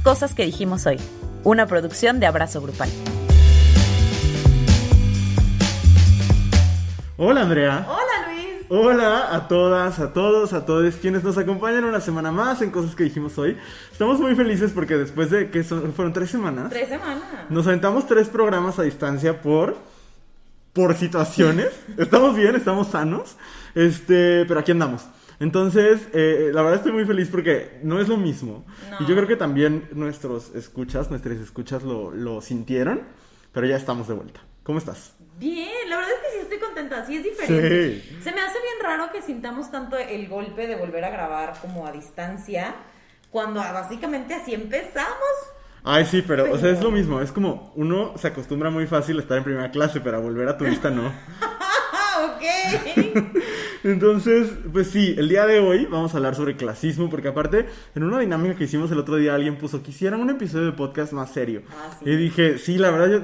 Cosas que dijimos hoy, una producción de Abrazo Grupal. Hola Andrea. Hola Luis. Hola a todas, a todos, a todos quienes nos acompañan una semana más en Cosas que dijimos hoy. Estamos muy felices porque después de que son- fueron tres semanas, Tres semanas. nos aventamos tres programas a distancia por por situaciones. Estamos bien, estamos sanos, este, pero aquí andamos. Entonces, eh, la verdad estoy muy feliz porque no es lo mismo. No. Y yo creo que también nuestros escuchas, nuestras escuchas lo, lo sintieron, pero ya estamos de vuelta. ¿Cómo estás? Bien, la verdad es que sí estoy contenta, sí es diferente. Sí. Se me hace bien raro que sintamos tanto el golpe de volver a grabar como a distancia, cuando básicamente así empezamos. Ay, sí, pero, o sea, es lo mismo. Es como uno se acostumbra muy fácil a estar en primera clase, pero a volver a turista no. ¡Ah, ok! Entonces, pues sí, el día de hoy vamos a hablar sobre clasismo, porque aparte, en una dinámica que hicimos el otro día, alguien puso, quisiera un episodio de podcast más serio. Ah, sí. Y dije, sí, la verdad, yo-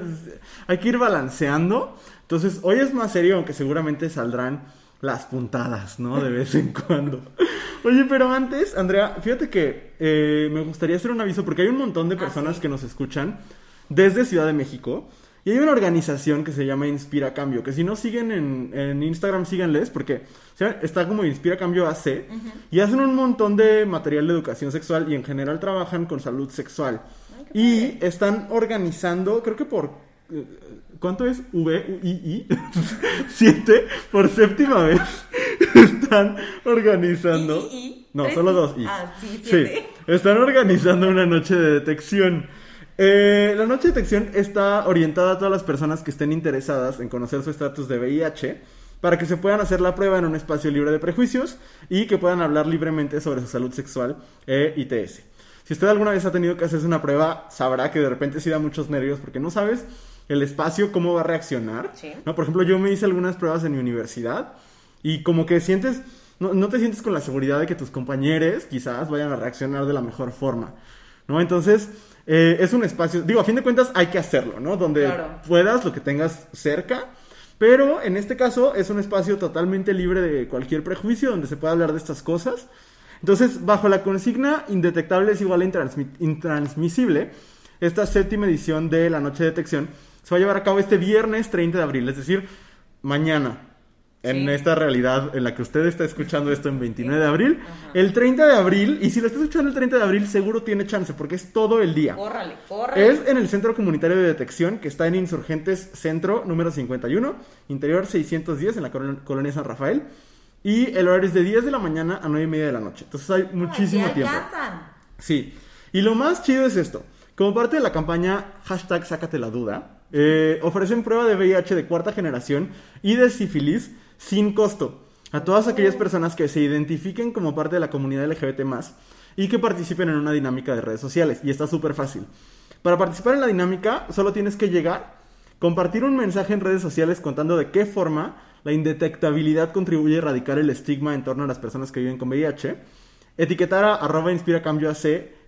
hay que ir balanceando. Entonces, hoy es más serio, aunque seguramente saldrán las puntadas, ¿no? De vez en cuando. Oye, pero antes, Andrea, fíjate que eh, me gustaría hacer un aviso, porque hay un montón de Ah, personas sí. que nos escuchan desde Ciudad de México. Y hay una organización que se llama Inspira Cambio, que si no siguen en, en Instagram, síganles, porque o sea, está como Inspira Cambio AC, y hacen un montón de material de educación sexual y en general trabajan con salud sexual. Y están organizando, creo que por... ¿Cuánto es? V, I, I, 7 por séptima vez. Están organizando... I, I, I. No, solo dos I. Ah, sí, siete. Están organizando una noche de detección. Eh, la noche de detección está orientada a todas las personas que estén interesadas en conocer su estatus de VIH para que se puedan hacer la prueba en un espacio libre de prejuicios y que puedan hablar libremente sobre su salud sexual e ITS. Si usted alguna vez ha tenido que hacerse una prueba, sabrá que de repente sí da muchos nervios porque no sabes el espacio cómo va a reaccionar. Sí. ¿no? Por ejemplo, yo me hice algunas pruebas en mi universidad y como que sientes, no, no te sientes con la seguridad de que tus compañeros quizás vayan a reaccionar de la mejor forma, ¿no? Entonces, eh, es un espacio, digo, a fin de cuentas hay que hacerlo, ¿no? Donde Claro. puedas, lo que tengas cerca, pero en este caso es un espacio totalmente libre de cualquier prejuicio donde se pueda hablar de estas cosas. Entonces, bajo la consigna indetectable es igual a intransmi- intransmisible, esta séptima edición de la Noche de Detección se va a llevar a cabo este viernes 30 de abril, es decir, mañana. En Sí. esta realidad en la que usted está escuchando esto en 29 de abril, Ajá. el 30 de abril, y si lo está escuchando el 30 de abril, seguro tiene chance, porque es todo el día. Córrale, córrale. Es en el Centro Comunitario de Detección, que está en Insurgentes Centro, número 51, interior 610, en la colon- colonia San Rafael. Y el horario es de 10 de la mañana a 9 y media de la noche. Entonces hay muchísimo Ay, tiempo. alcanzan. Sí. Y lo más chido es esto. Como parte de la campaña hashtag Sácate la duda, eh, ofrecen prueba de VIH de cuarta generación y de sífilis sin costo a todas aquellas personas que se identifiquen como parte de la comunidad LGBT y que participen en una dinámica de redes sociales. Y está súper fácil. Para participar en la dinámica, solo tienes que llegar, compartir un mensaje en redes sociales contando de qué forma la indetectabilidad contribuye a erradicar el estigma en torno a las personas que viven con VIH, etiquetar a arroba inspira cambio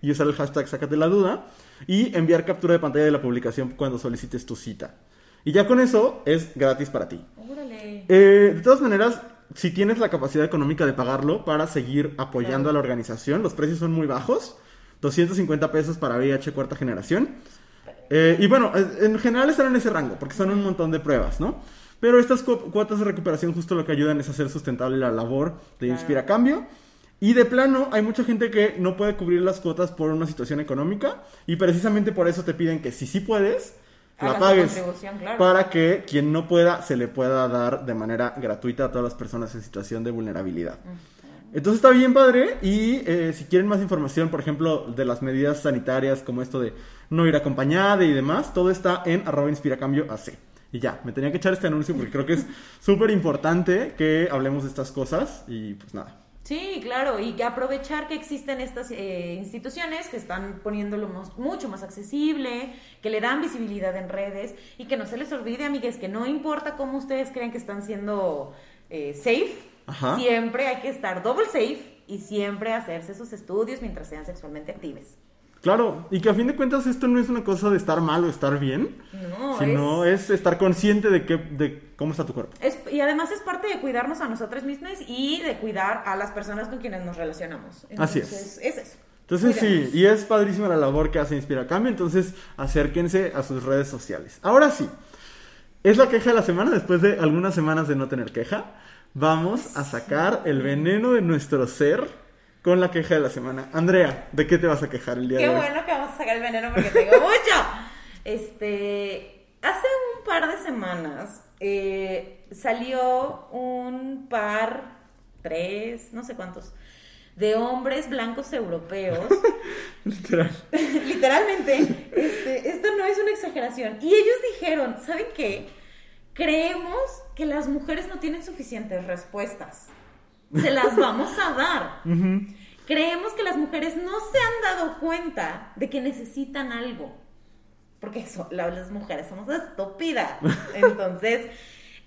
y usar el hashtag sácate la duda y enviar captura de pantalla de la publicación cuando solicites tu cita. Y ya con eso es gratis para ti. Eh, de todas maneras, si tienes la capacidad económica de pagarlo para seguir apoyando Claro. a la organización, los precios son muy bajos. 250 pesos para VIH cuarta generación. Eh, y bueno, en general están en ese rango, porque son un montón de pruebas, ¿no? Pero estas cu- cuotas de recuperación justo lo que ayudan es a hacer sustentable la labor de Claro. Inspira Cambio. Y de plano, hay mucha gente que no puede cubrir las cuotas por una situación económica. Y precisamente por eso te piden que si sí puedes, la pagues. claro. Para que quien no pueda, se le pueda dar de manera gratuita a todas las personas en situación de vulnerabilidad. Entonces está bien padre y eh, si quieren más información, por ejemplo, de las medidas sanitarias como esto de no ir acompañada y demás, todo está en arroba inspiracambio AC. Y ya, me tenía que echar este anuncio porque creo que es súper importante que hablemos de estas cosas y pues nada. Sí, claro, y que aprovechar que existen estas eh, instituciones que están poniéndolo mos- mucho más accesible, que le dan visibilidad en redes y que no se les olvide, amigues, que no importa cómo ustedes creen que están siendo eh, safe, Ajá. siempre hay que estar double safe y siempre hacerse sus estudios mientras sean sexualmente actives. Claro, y que a fin de cuentas esto no es una cosa de estar mal o estar bien, No, sino es... estar consciente de, que, de cómo está tu cuerpo. Es- y además es parte de cuidarnos a nosotras mismas y de cuidar a las personas con quienes nos relacionamos. Así es. Entonces, es eso. Entonces sí, y es padrísima la labor que hace Inspira Cambio, entonces acérquense a sus redes sociales. Ahora sí, es la queja de la semana, después de algunas semanas de no tener queja, vamos a sacar el veneno de nuestro ser con la queja de la semana. Andrea, ¿de qué te vas a quejar el día Qué de hoy? bueno que vamos a sacar el veneno porque tengo mucho. Este, hace un par de semanas eh, salió un par, tres, no sé cuántos, de hombres blancos europeos. Literal. Literalmente, este, esto no es una exageración. Y ellos dijeron, ¿saben qué? Creemos que las mujeres no tienen suficientes respuestas. Se las vamos a dar. Creemos que las mujeres no se han dado cuenta de que necesitan algo. Porque eso, la- las mujeres somos estúpidas. Entonces,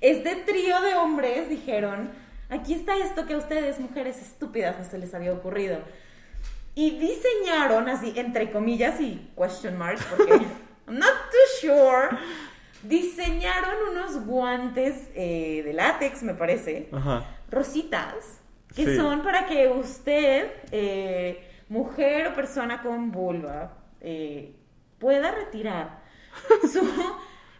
este trío de hombres dijeron, aquí está esto que a ustedes, mujeres estúpidas, no se les había ocurrido. Y diseñaron así, entre comillas y question marks, porque I'm not too sure. Diseñaron unos guantes eh, de látex, me parece, Ajá. Rositas, que Sí. son para que usted, eh, mujer o persona con vulva, eh, pueda retirar su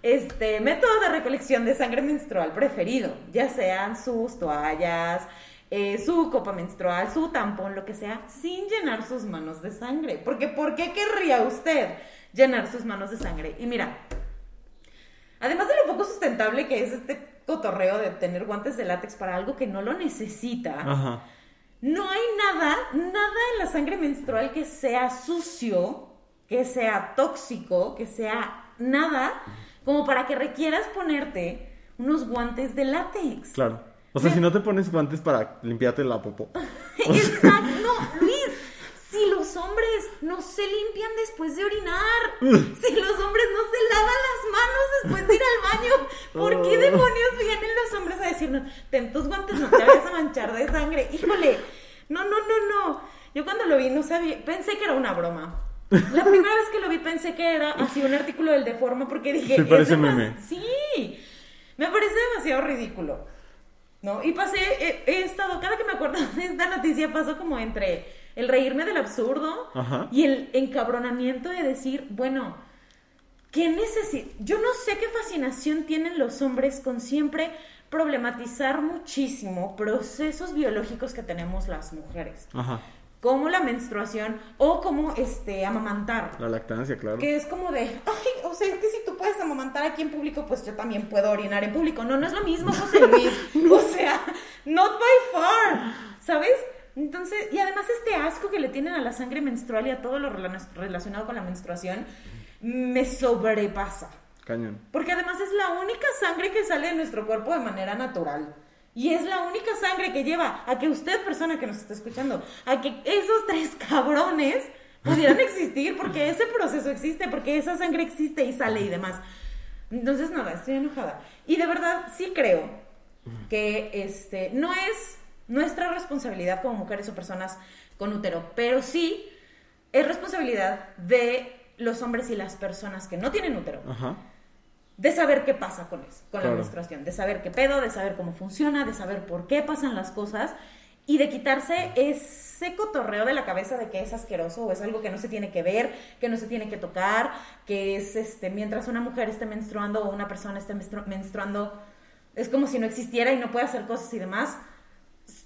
este, método de recolección de sangre menstrual preferido, ya sean sus toallas, eh, su copa menstrual, su tampón, lo que sea, sin llenar sus manos de sangre. Porque ¿por qué querría usted llenar sus manos de sangre? Y mira, Además de lo poco sustentable que es este cotorreo de tener guantes de látex para algo que no lo necesita, Ajá. no hay nada, nada en la sangre menstrual que sea sucio, que sea tóxico, que sea nada, como para que requieras ponerte unos guantes de látex. Claro. O sea, si no te pones guantes para limpiarte la popó. Exacto, los hombres no se limpian después de orinar, si los hombres no se lavan las manos después de ir al baño, ¿por qué Oh. demonios vienen los hombres a decirnos, ten tus guantes, no te vayas a manchar de sangre? Híjole, no, no, no, no. Yo cuando lo vi no sabía, pensé que era una broma. La primera vez que lo vi pensé que era así un artículo del Deforma porque dije, Sí, parece meme. Sí, me parece demasiado ridículo. ¿no? Y pasé, he, he estado, cada que me acuerdo de esta noticia, paso como entre el reírme del absurdo Ajá. y el encabronamiento de decir, bueno, ¿qué necesito? Yo no sé qué fascinación tienen los hombres con siempre problematizar muchísimo procesos biológicos que tenemos las mujeres, Ajá. como la menstruación o como este amamantar. La lactancia, claro. Que es como de, ay, o sea, es que si tú puedes amamantar aquí en público, pues yo también puedo orinar en público. No, no es lo mismo, José Luis. O sea, not by far, ¿sabes? Entonces, y además este asco que le tienen a la sangre menstrual y a todo lo rela- relacionado con la menstruación, me sobrepasa. Cañón. Porque además es la única sangre que sale de nuestro cuerpo de manera natural. Y es la única sangre que lleva a que usted, persona que nos está escuchando, a que esos tres cabrones pudieran existir, porque ese proceso existe, porque esa sangre existe y sale y demás. Entonces, nada, estoy enojada. Y de verdad, sí creo que este, no es nuestra responsabilidad como mujeres o personas con útero, pero sí es responsabilidad de los hombres y las personas que no tienen útero Ajá. de saber qué pasa con eso, con Claro. la menstruación, de saber qué pedo, de saber cómo funciona, de saber por qué pasan las cosas y de quitarse ese cotorreo de la cabeza de que es asqueroso o es algo que no se tiene que ver, que no se tiene que tocar, que es este mientras una mujer esté menstruando o una persona esté menstru- menstruando es como si no existiera y no puede hacer cosas y demás.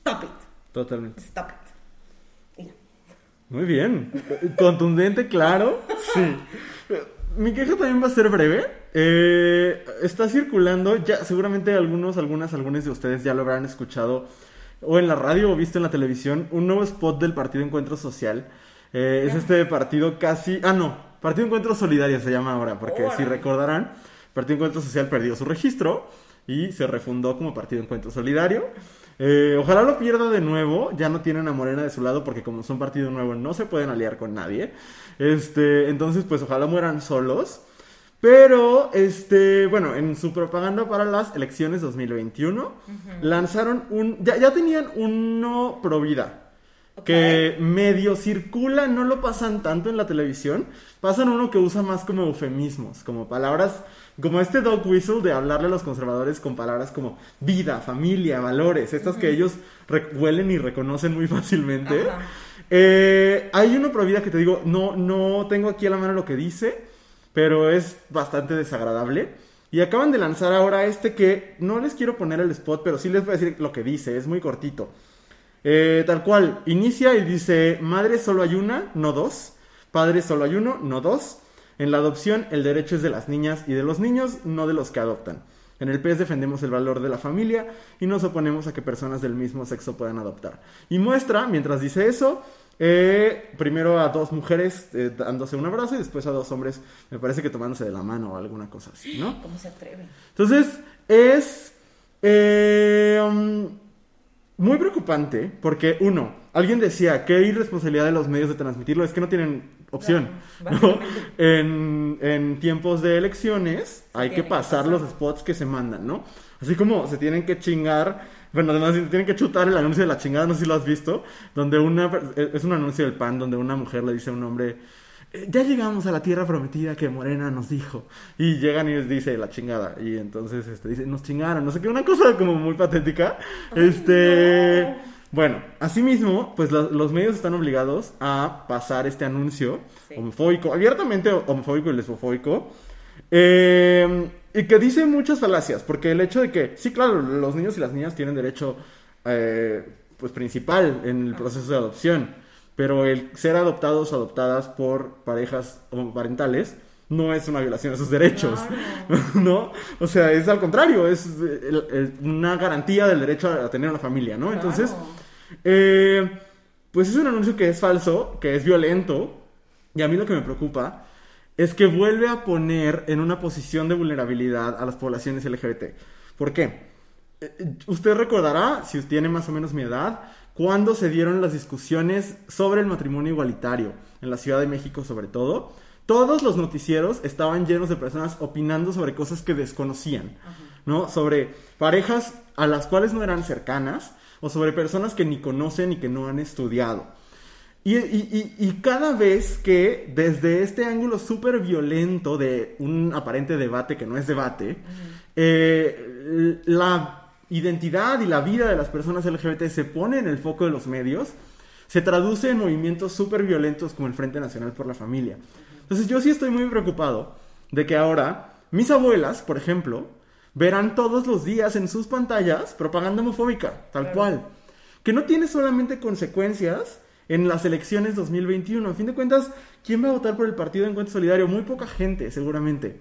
Stop it. Totalmente. Stop it. Ya. Muy bien. Contundente, claro. Sí. Mi queja también va a ser breve. Eh, está circulando, ya seguramente algunos, algunas, algunos de ustedes ya lo habrán escuchado o en la radio o visto en la televisión, un nuevo spot del Partido Encuentro Social. Eh, es este partido casi... Ah, no. Partido Encuentro Solidario se llama ahora, porque si recordarán, Partido Encuentro Social perdió su registro y se refundó como Partido Encuentro Solidario. Eh, ojalá lo pierda de nuevo. Ya no tienen a Morena de su lado porque como son partido nuevo no se pueden aliar con nadie. Este, entonces pues ojalá mueran solos. Pero, este, bueno, en su propaganda para las elecciones 2021 lanzaron un, ya, ya tenían uno pro vida. Que medio circula, no lo pasan tanto en la televisión. Pasan uno que usa más como eufemismos, como palabras, como este dog whistle de hablarle a los conservadores con palabras como vida, familia, valores, estas que ellos huelen y reconocen muy fácilmente. Eh, hay uno pro vida que te digo, no, no tengo aquí a la mano lo que dice, pero es bastante desagradable. Y acaban de lanzar ahora este que no les quiero poner el spot, pero sí les voy a decir lo que dice, es muy cortito. Eh, tal cual, inicia y dice, madre solo hay una, no dos. Padre solo hay uno, no dos. En la adopción el derecho es de las niñas y de los niños, no de los que adoptan. En el PES defendemos el valor de la familia y nos oponemos a que personas del mismo sexo puedan adoptar. Y muestra, mientras dice eso, eh, primero a dos mujeres eh, dándose un abrazo y después a dos hombres, me parece que tomándose de la mano o alguna cosa así, ¿no? ¿Cómo se atreve? Entonces, es eh, um, muy preocupante porque, uno, alguien decía que irresponsabilidad de los medios de transmitirlo es que no tienen opción. ¿no? En, en tiempos de elecciones hay que pasar los spots que se mandan, ¿no? Así como se tienen que chingar, bueno, además se tienen que chutar el anuncio de la chingada, no sé si lo has visto, donde una, es un anuncio del PAN donde una mujer le dice a un hombre, "Eh, ya llegamos a la tierra prometida que Morena nos dijo. Y llegan y les dice la chingada. Y entonces este, dice, nos chingaron, no sé qué, una cosa como muy patética. este. no. Bueno, asimismo, pues lo- los medios están obligados a pasar este anuncio Sí. homofóbico, abiertamente homofóbico y lesbofóbico, eh, y que dice muchas falacias, porque el hecho de que, sí, claro, los niños y las niñas tienen derecho, eh, pues principal en el proceso de adopción, pero el ser adoptados o adoptadas por parejas homoparentales no es una violación de sus derechos, ¿no? O sea, es al contrario, es el- el- una garantía del derecho a tener una familia, ¿no? Entonces, eh, pues es un anuncio que es falso, que es violento, y a mí lo que me preocupa es que vuelve a poner en una posición de vulnerabilidad a las poblaciones LGBT. ¿Por qué? Eh, Usted recordará, si usted tiene más o menos mi edad, cuando se dieron las discusiones sobre el matrimonio igualitario, en la Ciudad de México sobre todo. Todos los noticieros estaban llenos de personas opinando sobre cosas que desconocían, ¿no? Sobre parejas a las cuales no eran cercanas o sobre personas que ni conocen y que no han estudiado. Y, y- y- y cada vez que desde este ángulo súper violento de un aparente debate que no es debate, eh, la identidad y la vida de las personas LGBT se pone en el foco de los medios, se traduce en movimientos súper violentos como el Frente Nacional por la Familia. Entonces yo sí estoy muy preocupado de que ahora mis abuelas, por ejemplo, verán todos los días en sus pantallas propaganda homofóbica, tal Claro. cual que no tiene solamente consecuencias en las elecciones 2021. A fin de cuentas, ¿quién va a votar por el Partido de Encuentro Solidario? Muy poca gente, seguramente.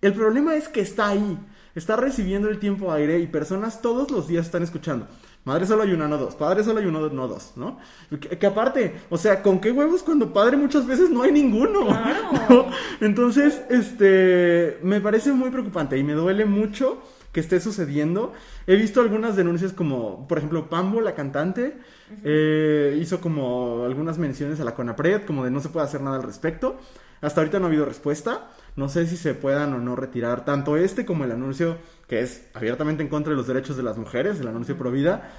El problema es que está ahí, está recibiendo el tiempo aire y personas todos los días están escuchando. Madre solo hay una, no dos. Padre solo hay uno, no dos, ¿no? Que, que aparte, o sea, ¿con qué huevos cuando padre muchas veces no hay ninguno? Claro. ¿no? Entonces, este, me parece muy preocupante y me duele mucho que esté sucediendo. He visto algunas denuncias como, por ejemplo, Pambo, la cantante, eh, hizo como algunas menciones a la CONAPRED, como de no se puede hacer nada al respecto. Hasta ahorita no ha habido respuesta. No sé si se puedan o no retirar tanto este como el anuncio que es abiertamente en contra de los derechos de las mujeres, el anuncio pro vida.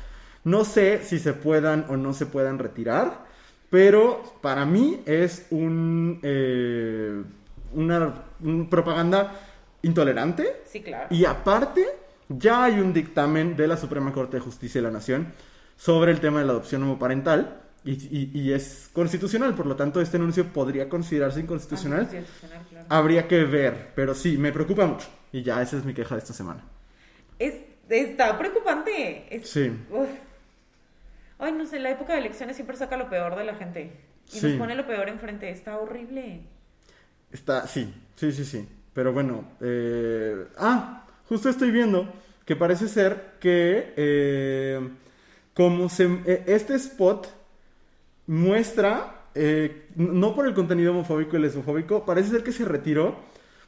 No sé si se puedan o no se puedan retirar, pero para mí es un, eh, una un propaganda intolerante Sí, claro. y aparte, ya hay un dictamen de la Suprema Corte de Justicia de la Nación sobre el tema de la adopción homoparental y, y- y es constitucional, por lo tanto este anuncio podría considerarse inconstitucional. Anticonstitucional, claro. Habría que ver, pero sí, me preocupa mucho. Y ya, esa es mi queja de esta semana. Es, está preocupante. Es- Sí. Uf. Ay, no sé, la época de elecciones siempre saca lo peor de la gente. Y Sí. nos pone lo peor enfrente. Está horrible. Está, sí, sí, sí, sí. Pero bueno, eh, ah, justo estoy viendo que parece ser que eh, como se, eh, este spot muestra, eh, no por el contenido homofóbico y lesbofóbico, parece ser que se retiró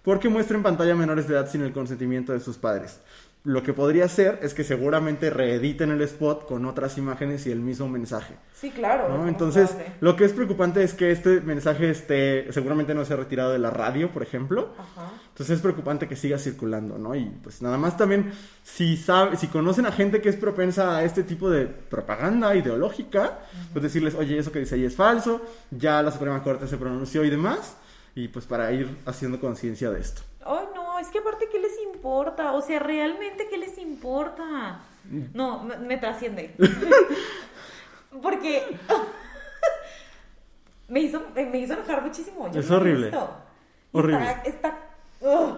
porque muestra en pantalla menores de edad sin el consentimiento de sus padres. Lo que podría ser es que seguramente reediten el spot con otras imágenes y el mismo mensaje. Sí, claro. Entonces, lo que es preocupante es que este mensaje esté, seguramente no se ha retirado de la radio, por ejemplo. Ajá. Entonces es preocupante que siga circulando, ¿no? Y pues nada más también, si sabe, si conocen a gente que es propensa a este tipo de propaganda ideológica, pues decirles, oye, eso que dice ahí es falso, ya la Suprema Corte se pronunció y demás, y pues para ir haciendo conciencia de esto. Ay, no, es que aparte, ¿qué les importa? O sea, realmente, ¿qué les importa? No, me, me trasciende. Porque me hizo, me hizo enojar muchísimo. Yo Es no horrible. Horrible. Está, está- ugh.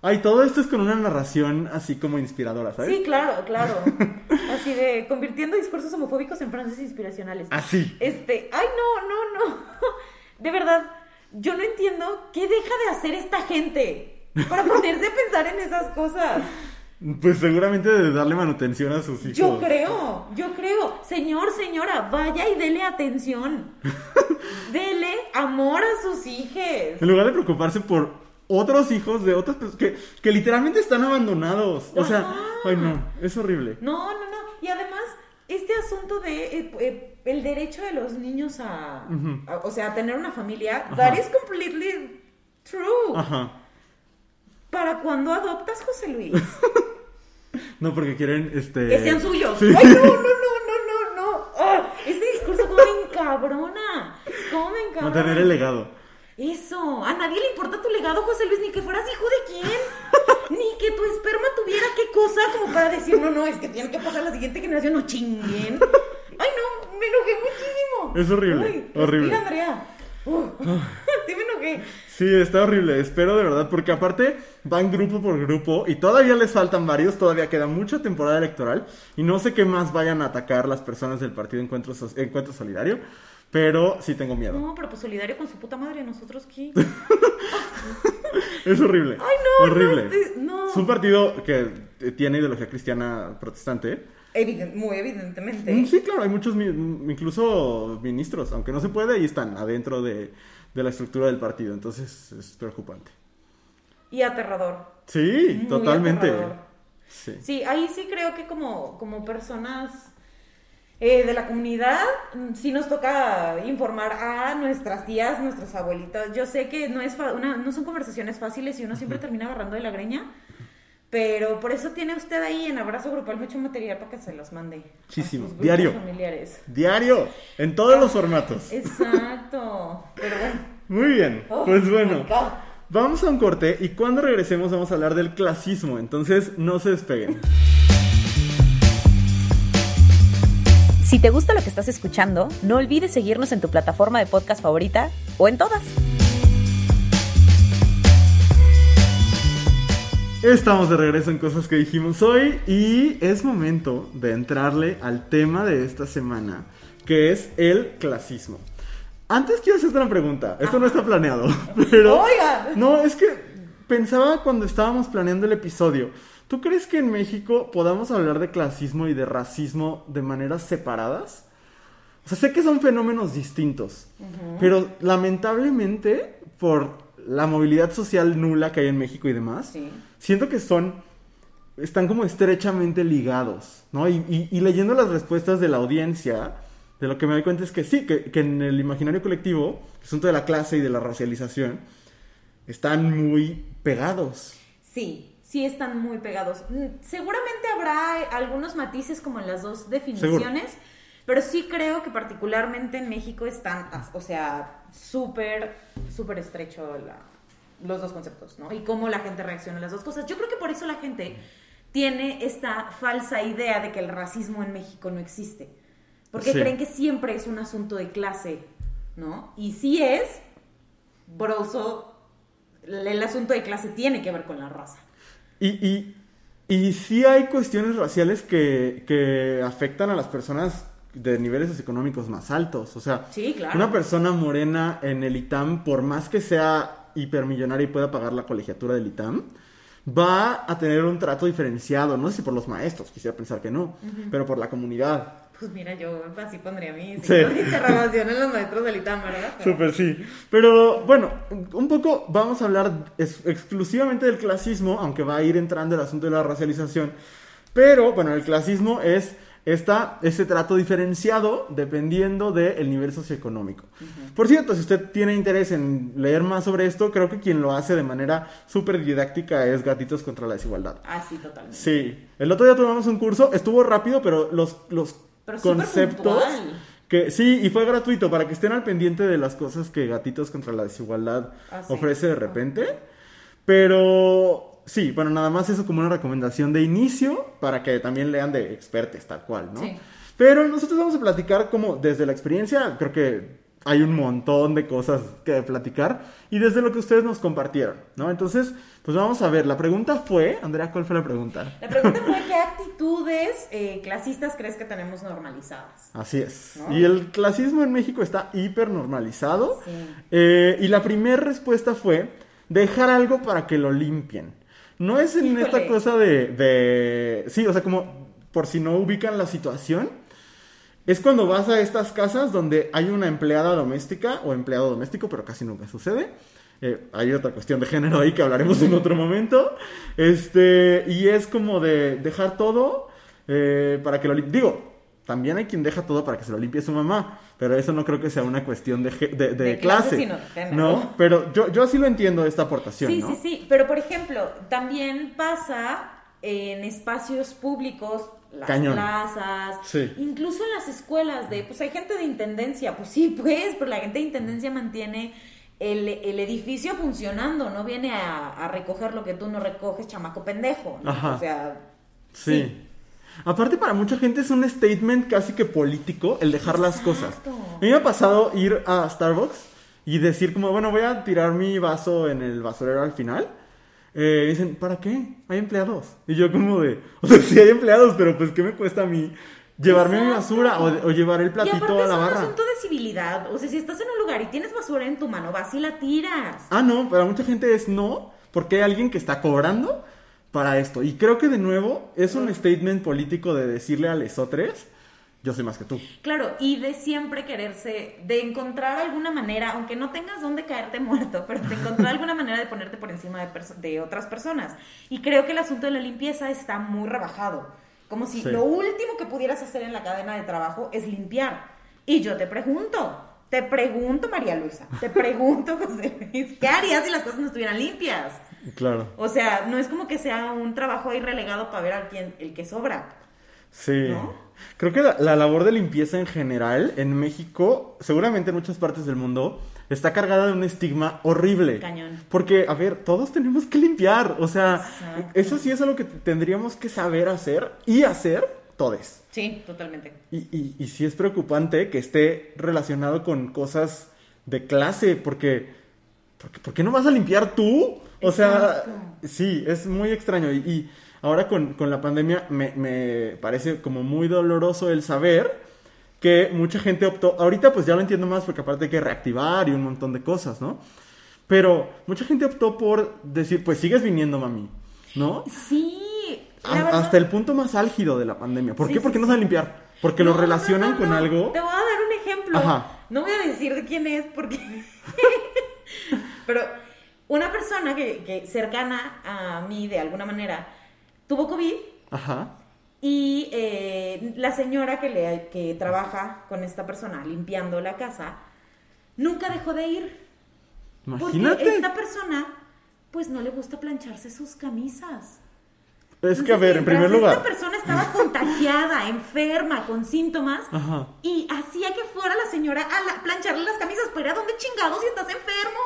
Ay, todo esto es con una narración así como inspiradora, ¿sabes? Sí, claro, claro. Así de convirtiendo discursos homofóbicos en frases inspiracionales. Así. Este, ay, no, no, no. De verdad, yo no entiendo qué deja de hacer esta gente para ponerse a pensar en esas cosas. Pues seguramente de darle manutención a sus hijos. Yo creo, yo creo. Señor, señora, vaya y dele atención. Dele amor a sus hijos. En lugar de preocuparse por otros hijos de otras personas que, que literalmente están abandonados. O sea, Ajá. ay no, es horrible. No, no, no. Y además, este asunto de eh, eh, el derecho de los niños a, o sea, a tener una familia, Ajá. that is completely true. Ajá. ¿Para cuándo adoptas, José Luis? No, porque quieren, este... Que sean suyos. Sí. Ay, no, no, no, no, no, no. Ah, este discurso cómo me encabrona. ¿Cómo me encabrona? Mantener el legado. Eso, a nadie le importa tu legado, José Luis, ni que fueras hijo de quién, ni que tu esperma tuviera qué cosa como para decir, no, no, es que tiene que pasar la siguiente generación, no chinguen. Ay, no, me enojé muchísimo. Es horrible, Ay, horrible. Mira, Andrea. Uh, sí me enojé. Sí, está horrible. Espero de verdad, porque aparte van grupo por grupo y todavía les faltan varios. Todavía queda mucha temporada electoral y no sé qué más vayan a atacar las personas del partido Encuentro, So- Encuentro Solidario, pero sí tengo miedo. No, pero pues solidario con su puta madre, nosotros qué. Es horrible. Ay, no, no, horrible. este- no. Es un partido que tiene ideología cristiana protestante. Evident- muy evidentemente. Mm, Sí, claro, hay muchos, mi- incluso ministros, aunque no se puede, y están adentro de, de la estructura del partido. Entonces es preocupante. Y aterrador. Sí, Muy totalmente. aterrador. Sí. Sí, ahí sí creo que como, como personas eh, de la comunidad, mm, sí nos toca informar a nuestras tías, nuestras abuelitas. Yo sé que no, es fa- una, no son conversaciones fáciles y uno siempre termina agarrando de la greña, pero por eso tiene usted ahí en Abrazo Grupal mucho material para que se los mande. a Muchísimo. Diario. familiares. Diario, en todos los formatos. Exacto. Pero bueno. Muy bien, Oh, pues bueno. Vamos a un corte y cuando regresemos vamos a hablar del clasismo, entonces no se despeguen. Si te gusta lo que estás escuchando, no olvides seguirnos en tu plataforma de podcast favorita o en todas. Estamos de regreso en cosas que dijimos hoy y es momento de entrarle al tema de esta semana, que es el clasismo. Antes quiero hacerte una pregunta, esto no está planeado, pero... Oiga. No, es que pensaba cuando estábamos planeando el episodio, ¿tú crees que en México podamos hablar de clasismo y de racismo de maneras separadas? O sea, sé que son fenómenos distintos, pero lamentablemente por la movilidad social nula que hay en México y demás, Sí. siento que son, están como estrechamente ligados, ¿no? Y, y- y leyendo las respuestas de la audiencia, de lo que me doy cuenta es que sí, que, que en el imaginario colectivo, el asunto de la clase y de la racialización, están muy pegados. Sí, sí están muy pegados. Mm, Seguramente habrá algunos matices como en las dos definiciones, pero sí creo que particularmente en México están, o sea, súper, súper estrecho la- los dos conceptos, ¿no? Y cómo la gente reacciona a las dos cosas. Yo creo que por eso la gente tiene esta falsa idea de que el racismo en México no existe. Porque Sí. creen que siempre es un asunto de clase, ¿no? Y sí es, pero also el asunto de clase tiene que ver con la raza. Y, y, y sí hay cuestiones raciales que, que afectan a las personas de niveles socioeconómicos más altos. O sea, Sí, claro. una persona morena en el ITAM, por más que sea hipermillonaria y pueda pagar la colegiatura del ITAM, va a tener un trato diferenciado. No sé si por los maestros, quisiera pensar que no, pero por la comunidad. Pues mira, yo así pondría mi Sí. interrogación en los maestros del ITAM, ¿verdad? Pero- Súper sí. Pero bueno, un poco vamos a hablar exclusivamente del clasismo, aunque va a ir entrando el asunto de la racialización. Pero bueno, el clasismo es esta, ese trato diferenciado dependiendo del nivel socioeconómico. Por cierto, si usted tiene interés en leer más sobre esto, creo que quien lo hace de manera súper didáctica es Gatitos contra la Desigualdad. Ah, sí, totalmente. Sí, el otro día tomamos un curso, estuvo rápido, pero los, los Pero conceptos... Que, sí, y fue gratuito para que estén al pendiente de las cosas que Gatitos contra la Desigualdad Ah, sí. ofrece de repente. Pero sí, bueno, nada más eso como una recomendación de inicio para que también lean de expertos tal cual, ¿no? Sí. Pero nosotros vamos a platicar como desde la experiencia, creo que hay un montón de cosas que platicar y desde lo que ustedes nos compartieron, ¿no? Entonces, pues vamos a ver, la pregunta fue, Andrea, ¿cuál fue la pregunta? La pregunta fue qué actitudes eh, clasistas crees que tenemos normalizadas. Así es. ¿No? Y el clasismo en México está hiper normalizado. Sí. Eh, y la primera respuesta fue dejar algo para que lo limpien. No es en Híjole. esta cosa de, de... Sí, o sea, como por si no ubican la situación. Es cuando vas a estas casas donde hay una empleada doméstica o empleado doméstico, pero casi nunca sucede. Eh, hay otra cuestión de género ahí que hablaremos en otro momento. Este, y es como de dejar todo eh, para que lo. Digo, también hay quien deja todo para que se lo limpie su mamá, pero eso no creo que sea una cuestión de, de- de De clase. clase, sino de. No, pero yo, yo así lo entiendo esta aportación, Sí, ¿no? sí, sí. Pero por ejemplo, también pasa en espacios públicos, las Cañón. plazas, Sí. incluso en las escuelas de, pues hay gente de intendencia, pues sí, pues, pero la gente de intendencia mantiene el, el edificio funcionando, no viene a, a recoger lo que tú no recoges, chamaco pendejo. ¿no? Ajá. O sea, Sí. Aparte para mucha gente es un statement casi que político el dejar las cosas. A mí me ha pasado ir a Starbucks y decir como, bueno, voy a tirar mi vaso en el basurero al final. Eh, dicen, ¿para qué? Hay empleados. Y yo como de, o sea, sí hay empleados, pero pues ¿qué me cuesta a mí llevarme mi basura o, o llevar el y platito a es la un barra? asunto de civilidad. O sea, si estás en un lugar y tienes basura en tu mano, vas y la tiras. Ah, no, para mucha gente es no, porque hay alguien que está cobrando para esto. Y creo que de nuevo es un statement político de decirle a lesotres, yo soy más que tú. Claro, y de siempre quererse, de encontrar alguna manera, aunque no tengas dónde caerte muerto, pero de encontrar alguna manera de ponerte por encima de, otras personas. Y creo que el asunto de la limpieza está muy rebajado. Como si Sí. lo último que pudieras hacer en la cadena de trabajo es limpiar. Y yo te pregunto, te pregunto María Luisa, te pregunto José Luis, ¿qué harías si las cosas no estuvieran limpias? Claro. O sea, no es como que sea un trabajo ahí relegado para ver al quien, el que sobra. Sí. ¿No? Creo que la, la labor de limpieza en general en México, seguramente en muchas partes del mundo, está cargada de un estigma horrible. Cañón. Porque, a ver, todos tenemos que limpiar. O sea, Exacto. eso sí es algo que tendríamos que saber hacer y hacer todos. Sí, totalmente. Y, y, y sí es preocupante que esté relacionado con cosas de clase, porque, porque ¿por qué no vas a limpiar tú? O sea, sí, es muy extraño. Y, y ahora con, con la pandemia me, me parece como muy doloroso el saber que mucha gente optó, ahorita pues ya lo entiendo más porque aparte hay que reactivar y un montón de cosas, ¿no? Pero mucha gente optó por decir, pues sigues viniendo, mami, ¿no? Sí, verdad- hasta el punto más álgido de la pandemia. ¿Por Sí, qué? sí, Porque no sí. saben limpiar. Porque lo No, relacionan no, no, con no. algo. Te voy a dar un ejemplo. Ajá. No voy a decir de quién es porque... Pero una persona que, que cercana a mí de alguna manera tuvo COVID Ajá. y eh, la señora que, le, que trabaja con esta persona limpiando la casa nunca dejó de ir. Imagínate. Porque esta persona pues no le gusta plancharse sus camisas. Es que, a ver, en primer lugar. Esta persona estaba contagiada, enferma, con síntomas. Ajá. Y hacía que fuera la señora a la- plancharle las camisas. Pero ¿a dónde chingados si estás enfermo?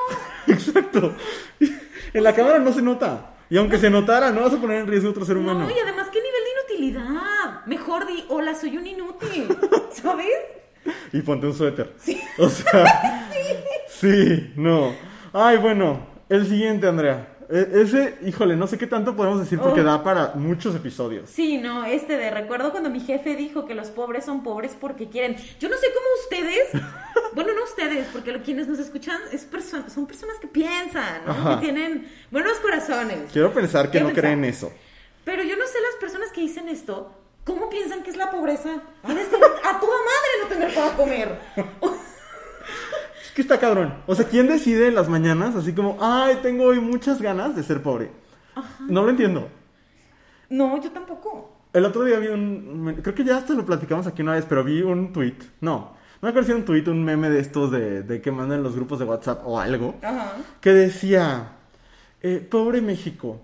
Exacto. En la cámara no se nota. Y aunque se notara, no vas a poner en riesgo a otro ser humano. No, y además, ¿qué nivel de inutilidad? Mejor di, hola, soy un inútil. ¿Sabes? Y ponte un suéter. O sea. sí, no. Ay, bueno. El siguiente, Andrea. E- ese, híjole, no sé qué tanto podemos decir porque Oh. da para muchos episodios. Sí, no, este de recuerdo cuando mi jefe dijo que los pobres son pobres porque quieren. Yo no sé cómo ustedes, bueno, no ustedes, porque quienes nos escuchan es perso- son personas que piensan, ¿no? Ajá. Que tienen buenos corazones. Quiero pensar que Quiero no pensar. creen eso. Pero yo no sé las personas que dicen esto, ¿cómo piensan que es la pobreza? Ha de ser a toda madre no tener para comer. Es que está cabrón. O sea, ¿quién decide en las mañanas así como, ay, tengo hoy muchas ganas de ser pobre? No lo entiendo. No, yo tampoco. El otro día vi un. Creo que ya hasta lo platicamos aquí una vez, pero vi un tweet. No, no me acuerdo si era un tweet, un meme de estos de, de que mandan los grupos de WhatsApp o algo. Ajá. Que decía: eh, Pobre México.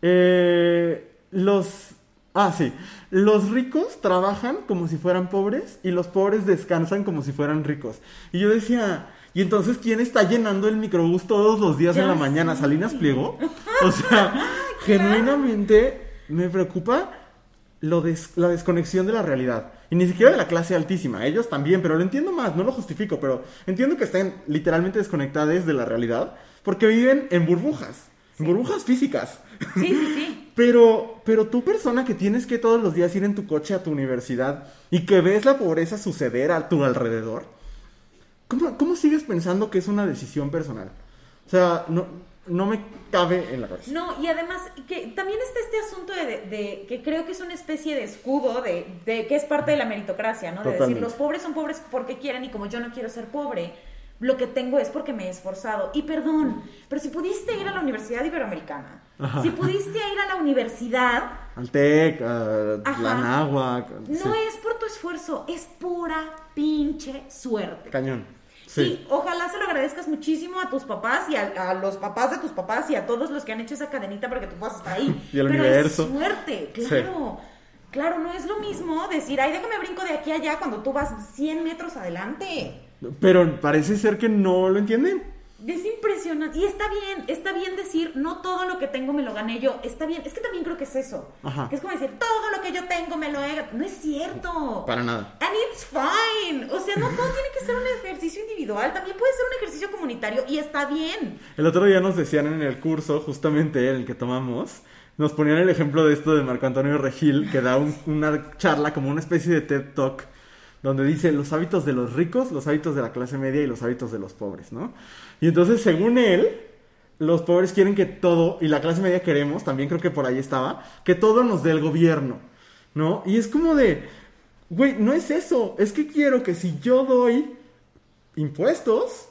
eh, los. Ah, sí. Los ricos trabajan como si fueran pobres y los pobres descansan como si fueran ricos. Y yo decía. ¿Y entonces quién está llenando el microbús todos los días Ya en la mañana? ¿Salinas Pliego? O sea, genuinamente me preocupa lo des- la desconexión de la realidad. Y ni siquiera de la clase altísima, ellos también, pero lo entiendo más, no lo justifico, pero entiendo que estén literalmente desconectadas de la realidad porque viven en burbujas, en burbujas físicas. Sí, sí, sí. Pero, pero tú persona que tienes que todos los días ir en tu coche a tu universidad y que ves la pobreza suceder a tu alrededor, ¿cómo, cómo sigues pensando que es una decisión personal? O sea, no, no me cabe en la cabeza. No, y además que también está este asunto de, de- de que creo que es una especie de escudo de, de que es parte de la meritocracia, ¿no? De decir, Totalmente. los pobres son pobres porque quieren y como yo no quiero ser pobre, lo que tengo es porque me he esforzado. Y perdón, pero si pudiste ir a la Universidad Iberoamericana, Ajá. si pudiste ir a la universidad, Al TEC, a Ajá. la náhuac, no sí, es por tu esfuerzo, es pura pinche suerte. cañón. Y Sí. ojalá se lo agradezcas muchísimo a tus papás y a, a los papás de tus papás y a todos los que han hecho esa cadenita para que tú puedas estar ahí. Y al Pero universo. es suerte, claro. Claro, no es lo mismo decir, ay, déjame brinco de aquí a allá cuando tú vas 100 metros adelante. Pero parece ser que no lo entienden. Es impresionante. Y está bien, está bien decir, no todo lo que tengo me lo gané yo. Está bien, es que también creo que es eso. Ajá. Que es como decir, todo lo que yo tengo me lo he ganado. No es cierto. Para nada. And it's fine. O sea, no todo tiene que ser un ejercicio individual. También puede ser un ejercicio comunitario y está bien. El otro día nos decían en el curso, justamente el que tomamos, nos ponían el ejemplo de esto de Marco Antonio Regil, que da un- una charla como una especie de TED Talk, donde dice los hábitos de los ricos, los hábitos de la clase media y los hábitos de los pobres, ¿no? Y entonces, según él, los pobres quieren que todo, y la clase media queremos, también creo que por ahí estaba, que todo nos dé el gobierno, ¿no? Y es como de, güey, no es eso, es que quiero que si yo doy impuestos,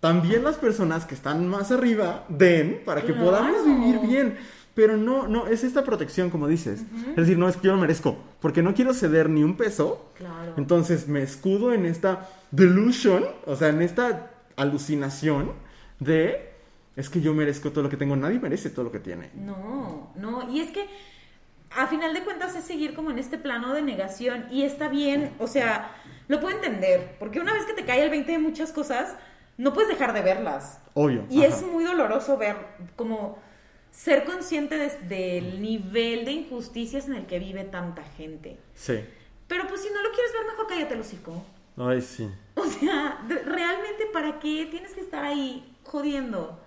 también las personas que están más arriba den para que Claro. podamos vivir bien. Pero no, no, es esta protección, como dices. Es decir, no es que yo lo merezco, porque no quiero ceder ni un peso. Claro. Entonces me escudo en esta delusion, o sea, en esta alucinación de es que yo merezco todo lo que tengo. Nadie merece todo lo que tiene. No, no. Y es que a final de cuentas es seguir como en este plano de negación y está bien, o sea, lo puedo entender, porque una vez que te cae el 20 de muchas cosas, no puedes dejar de verlas. Obvio. Y ajá. es muy doloroso ver como ser consciente de- del nivel de injusticias en el que vive tanta gente. Sí. Pero pues si no lo quieres ver, mejor cállate el hocico. Ay, sí. O sea, realmente, ¿para qué tienes que estar ahí jodiendo?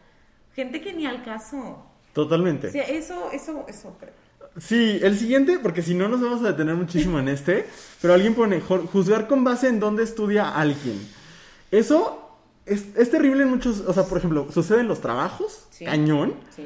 Gente que ni al caso. Totalmente. O sea, eso, eso, eso creo. Sí, el siguiente, porque si no nos vamos a detener muchísimo en este, pero alguien pone "Ju- juzgar con base en dónde estudia alguien. Eso es, es terrible en muchos, o sea, por ejemplo, sucede en los trabajos, Sí. cañón, Sí.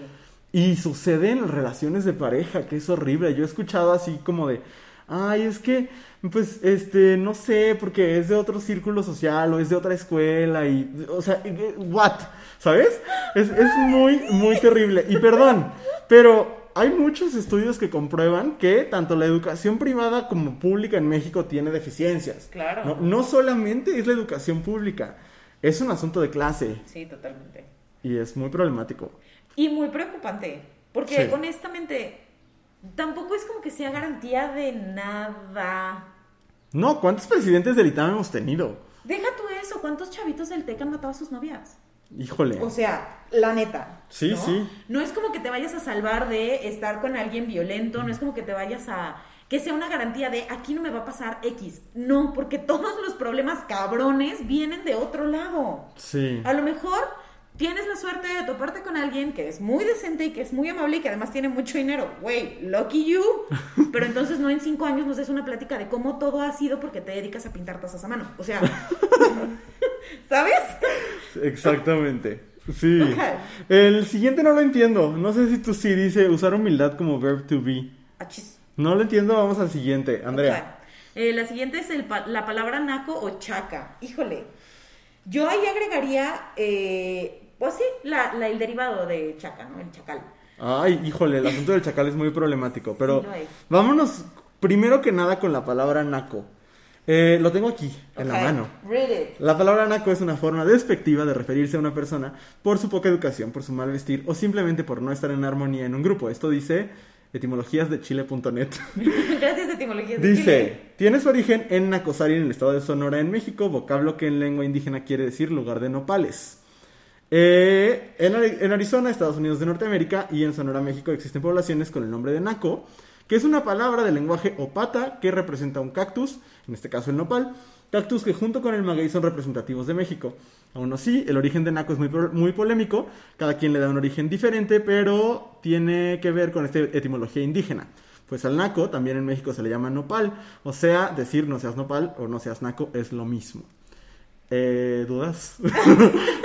Y sucede en relaciones de pareja, que es horrible. Yo he escuchado así como de, ay, es que, pues, este, no sé, porque es de otro círculo social o es de otra escuela y, o sea, eh, what, ¿sabes? Es, es muy, muy terrible. Y perdón, pero hay muchos estudios que comprueban que tanto la educación privada como pública en México tiene deficiencias. Claro. No, no solamente es la educación pública, es un asunto de clase Sí, totalmente. y es muy problemático. Y muy preocupante, porque Sí. honestamente tampoco es como que sea garantía de nada. No, ¿cuántos presidentes del ITAM hemos tenido? Deja tú eso, ¿cuántos chavitos del TEC han matado a sus novias? Híjole. O sea, la neta. Sí, ¿no? sí. No es como que te vayas a salvar de estar con alguien violento, no es como que te vayas a... que sea una garantía de aquí no me va a pasar X. No, porque todos los problemas cabrones vienen de otro lado. sí. A lo mejor tienes la suerte de toparte con alguien que es muy decente y que es muy amable y que además tiene mucho dinero. Güey, lucky you. Pero entonces no en cinco años nos des una plática de cómo todo ha sido porque te dedicas a pintar tazas a mano. O sea, ¿sabes? Exactamente. Sí. El siguiente no lo entiendo. No sé si tú sí dice usar humildad como verb to be. Achis. No lo entiendo, vamos al siguiente. Andrea. Eh, la siguiente es el pa- la palabra naco o chaca. Híjole. Yo ahí agregaría, eh, pues sí, la, la- el derivado de chaca, ¿no? El chacal. Ay, híjole, el asunto del chacal es muy problemático. Pero Sí, vámonos primero que nada con la palabra naco. Eh, lo tengo aquí, en la mano. Read it. La palabra naco es una forma despectiva de referirse a una persona por su poca educación, por su mal vestir o simplemente por no estar en armonía en un grupo. Esto dice etimologías de chile.net. Gracias, etimologías de Dice, Chile. tiene su origen en Nacosari, en el estado de Sonora, en México, vocablo que en lengua indígena quiere decir lugar de nopales. Eh, en, Ari- en Arizona, Estados Unidos de Norteamérica y en Sonora, México existen poblaciones con el nombre de Naco, que es una palabra del lenguaje opata que representa un cactus, en este caso el nopal, cactus que junto con el maguey son representativos de México. Aún así, el origen de naco es muy polémico, cada quien le da un origen diferente, pero tiene que ver con esta etimología indígena. Pues al naco también en México se le llama nopal, o sea, decir no seas nopal o no seas naco es lo mismo. Eh, ¿Dudas?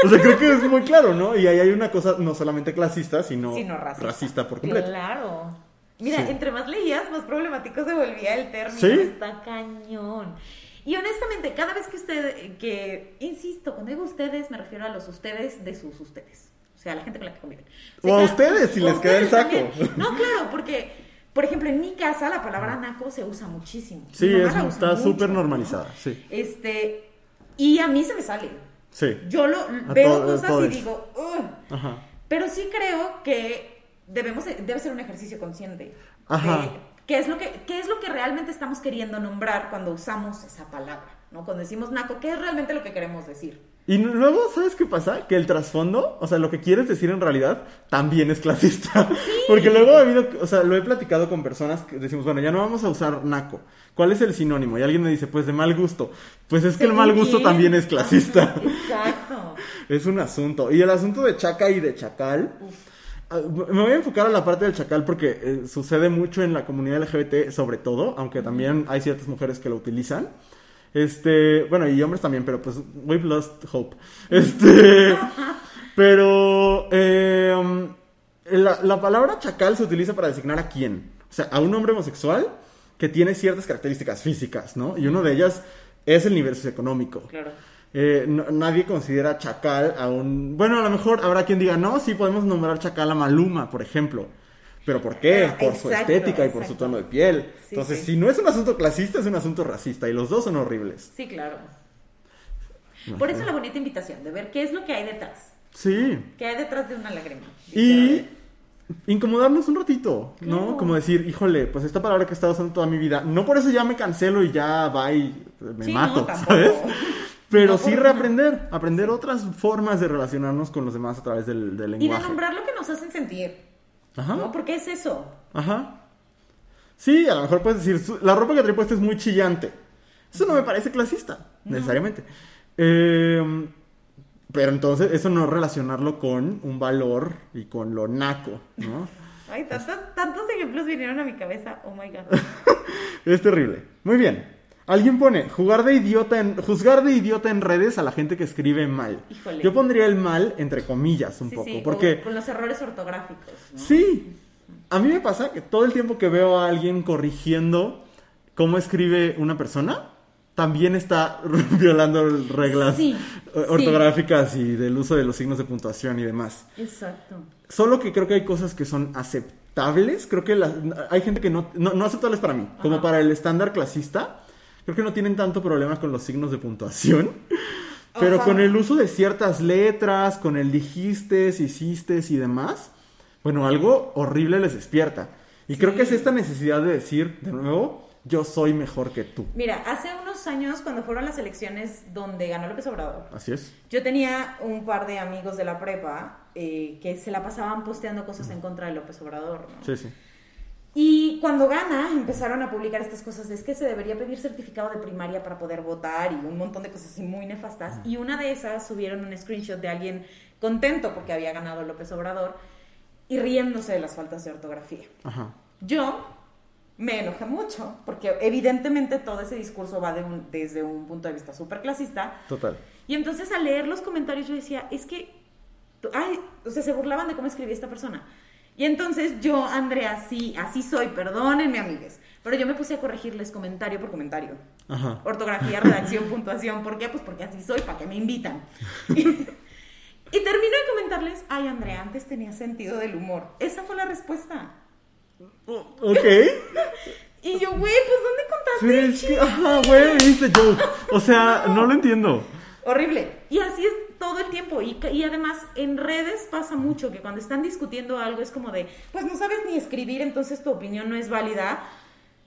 o sea, creo que es muy claro, ¿no? Y ahí hay una cosa no solamente clasista, sino, racista. por completo. Claro. Mira, entre más leías, más problemático se volvía el término. ¿Sí? Está cañón. Y honestamente, cada vez que usted, que, insisto, cuando digo ustedes, me refiero a los ustedes de sus ustedes. O sea, a la gente con la que conviven. O, a ustedes, si les queda el saco. No, claro, porque, por ejemplo, en mi casa la palabra naco se usa muchísimo. Sí, está súper normalizada, sí. Este, y a mí se me sale. Sí. Yo lo veo cosas y digo, Ajá. Pero sí creo que debemos, debe ser un ejercicio consciente. Ajá. ¿Qué es, lo que, ¿Qué es lo que realmente estamos queriendo nombrar cuando usamos esa palabra? ¿no? Cuando decimos naco, ¿qué es realmente lo que queremos decir? Y luego, ¿sabes qué pasa? Que el trasfondo, o sea, lo que quieres decir en realidad, también es clasista. Porque luego ha habido, o sea, lo he platicado con personas que decimos, bueno, ya no vamos a usar naco. ¿Cuál es el sinónimo? Y alguien me dice, pues de mal gusto. Pues es que el mal gusto también es clasista. Exacto. es un asunto. Y el asunto de chaca y de chacal. Ah, me voy a enfocar a la parte del chacal porque eh, sucede mucho en la comunidad LGBT, sobre todo, aunque también hay ciertas mujeres que lo utilizan. Este, bueno, y hombres también, pero pues we've lost hope. Este, pero em, la, la, palabra chacal se utiliza para designar a quién. O sea, a un hombre homosexual que tiene ciertas características físicas, ¿no? Y una de ellas es el nivel socioeconómico. Claro. Eh, nadie considera chacal a un... Bueno, a lo mejor habrá quien diga, no, sí podemos nombrar chacal a Maluma, por ejemplo. ¿Pero por qué? por su estética y por su tono de piel. Entonces, si no es un asunto clasista, es un asunto racista. Y los dos son horribles. Sí, claro. Por eso la bonita invitación de ver qué es lo que hay detrás. Sí. ¿Qué hay detrás de una lágrima? Y incomodarnos un ratito, ¿no? Como decir, híjole, pues esta palabra que he estado usando toda mi vida, no por eso ya me cancelo y ya va y me mato, ¿sabes? Pero sí reaprender, aprender otras formas de relacionarnos con los demás a través del, lenguaje. Y de nombrar lo que nos hacen sentir. Ajá. ¿No? Porque es eso. Ajá. Sí, a lo mejor puedes decir, la ropa que trae puesta es muy chillante. Eso no me parece clasista, necesariamente. Em, pero entonces, eso no relacionarlo con un valor y con lo naco, ¿no? Ay, tantos, tantos ejemplos vinieron a mi cabeza. Oh my God. es terrible. Muy bien. Alguien pone, jugar de idiota en, juzgar de idiota en redes a la gente que escribe mal. Yo pondría el mal entre comillas un poco, porque... Con los errores ortográficos. Sí. A mí me pasa que todo el tiempo que veo a alguien corrigiendo cómo escribe una persona, también está violando reglas ortográficas y del uso de los signos de puntuación y demás. Exacto. Solo que creo que hay cosas que son aceptables, creo que hay gente que no, no, aceptables para mí, como para el estándar clasista creo que no tienen tanto problema con los signos de puntuación. Pero con el uso de ciertas letras, con el dijiste, hiciste y demás, bueno, algo horrible les despierta. Y creo que es esta necesidad de decir, de nuevo, yo soy mejor que tú. Mira, hace unos años, cuando fueron las elecciones donde ganó López Obrador, así es. Yo tenía un par de amigos de la prepa eh, que se la pasaban posteando cosas en contra de López Obrador. ¿no? Sí, sí. Y cuando gana, empezaron a publicar estas cosas. Es que se debería pedir certificado de primaria para poder votar y un montón de cosas así muy nefastas. Y una de esas subieron un screenshot de alguien contento porque había ganado López Obrador y riéndose de las faltas de ortografía. Yo me enojé mucho porque evidentemente todo ese discurso va de desde un punto de vista súper clasista. Total. Y entonces al leer los comentarios yo decía, es que, ay, o sea, se burlaban de cómo escribía esta persona. Y entonces yo, Andrea, sí, así soy, perdónenme, amigues. Pero yo me puse a corregirles comentario por comentario. Ajá. Ortografía, redacción, puntuación. ¿Por qué? Pues porque así soy, para que me invitan. y, termino de comentarles, ay, Andrea, antes tenía sentido del humor. Esa fue la respuesta. ok. y yo, güey, pues ¿dónde contaste? es que, ajá, güey, viste joke. O sea, no lo entiendo. Horrible. Y así es todo el tiempo. Y, y, además en redes pasa mucho que cuando están discutiendo algo es como de, pues no sabes ni escribir, entonces tu opinión no es válida.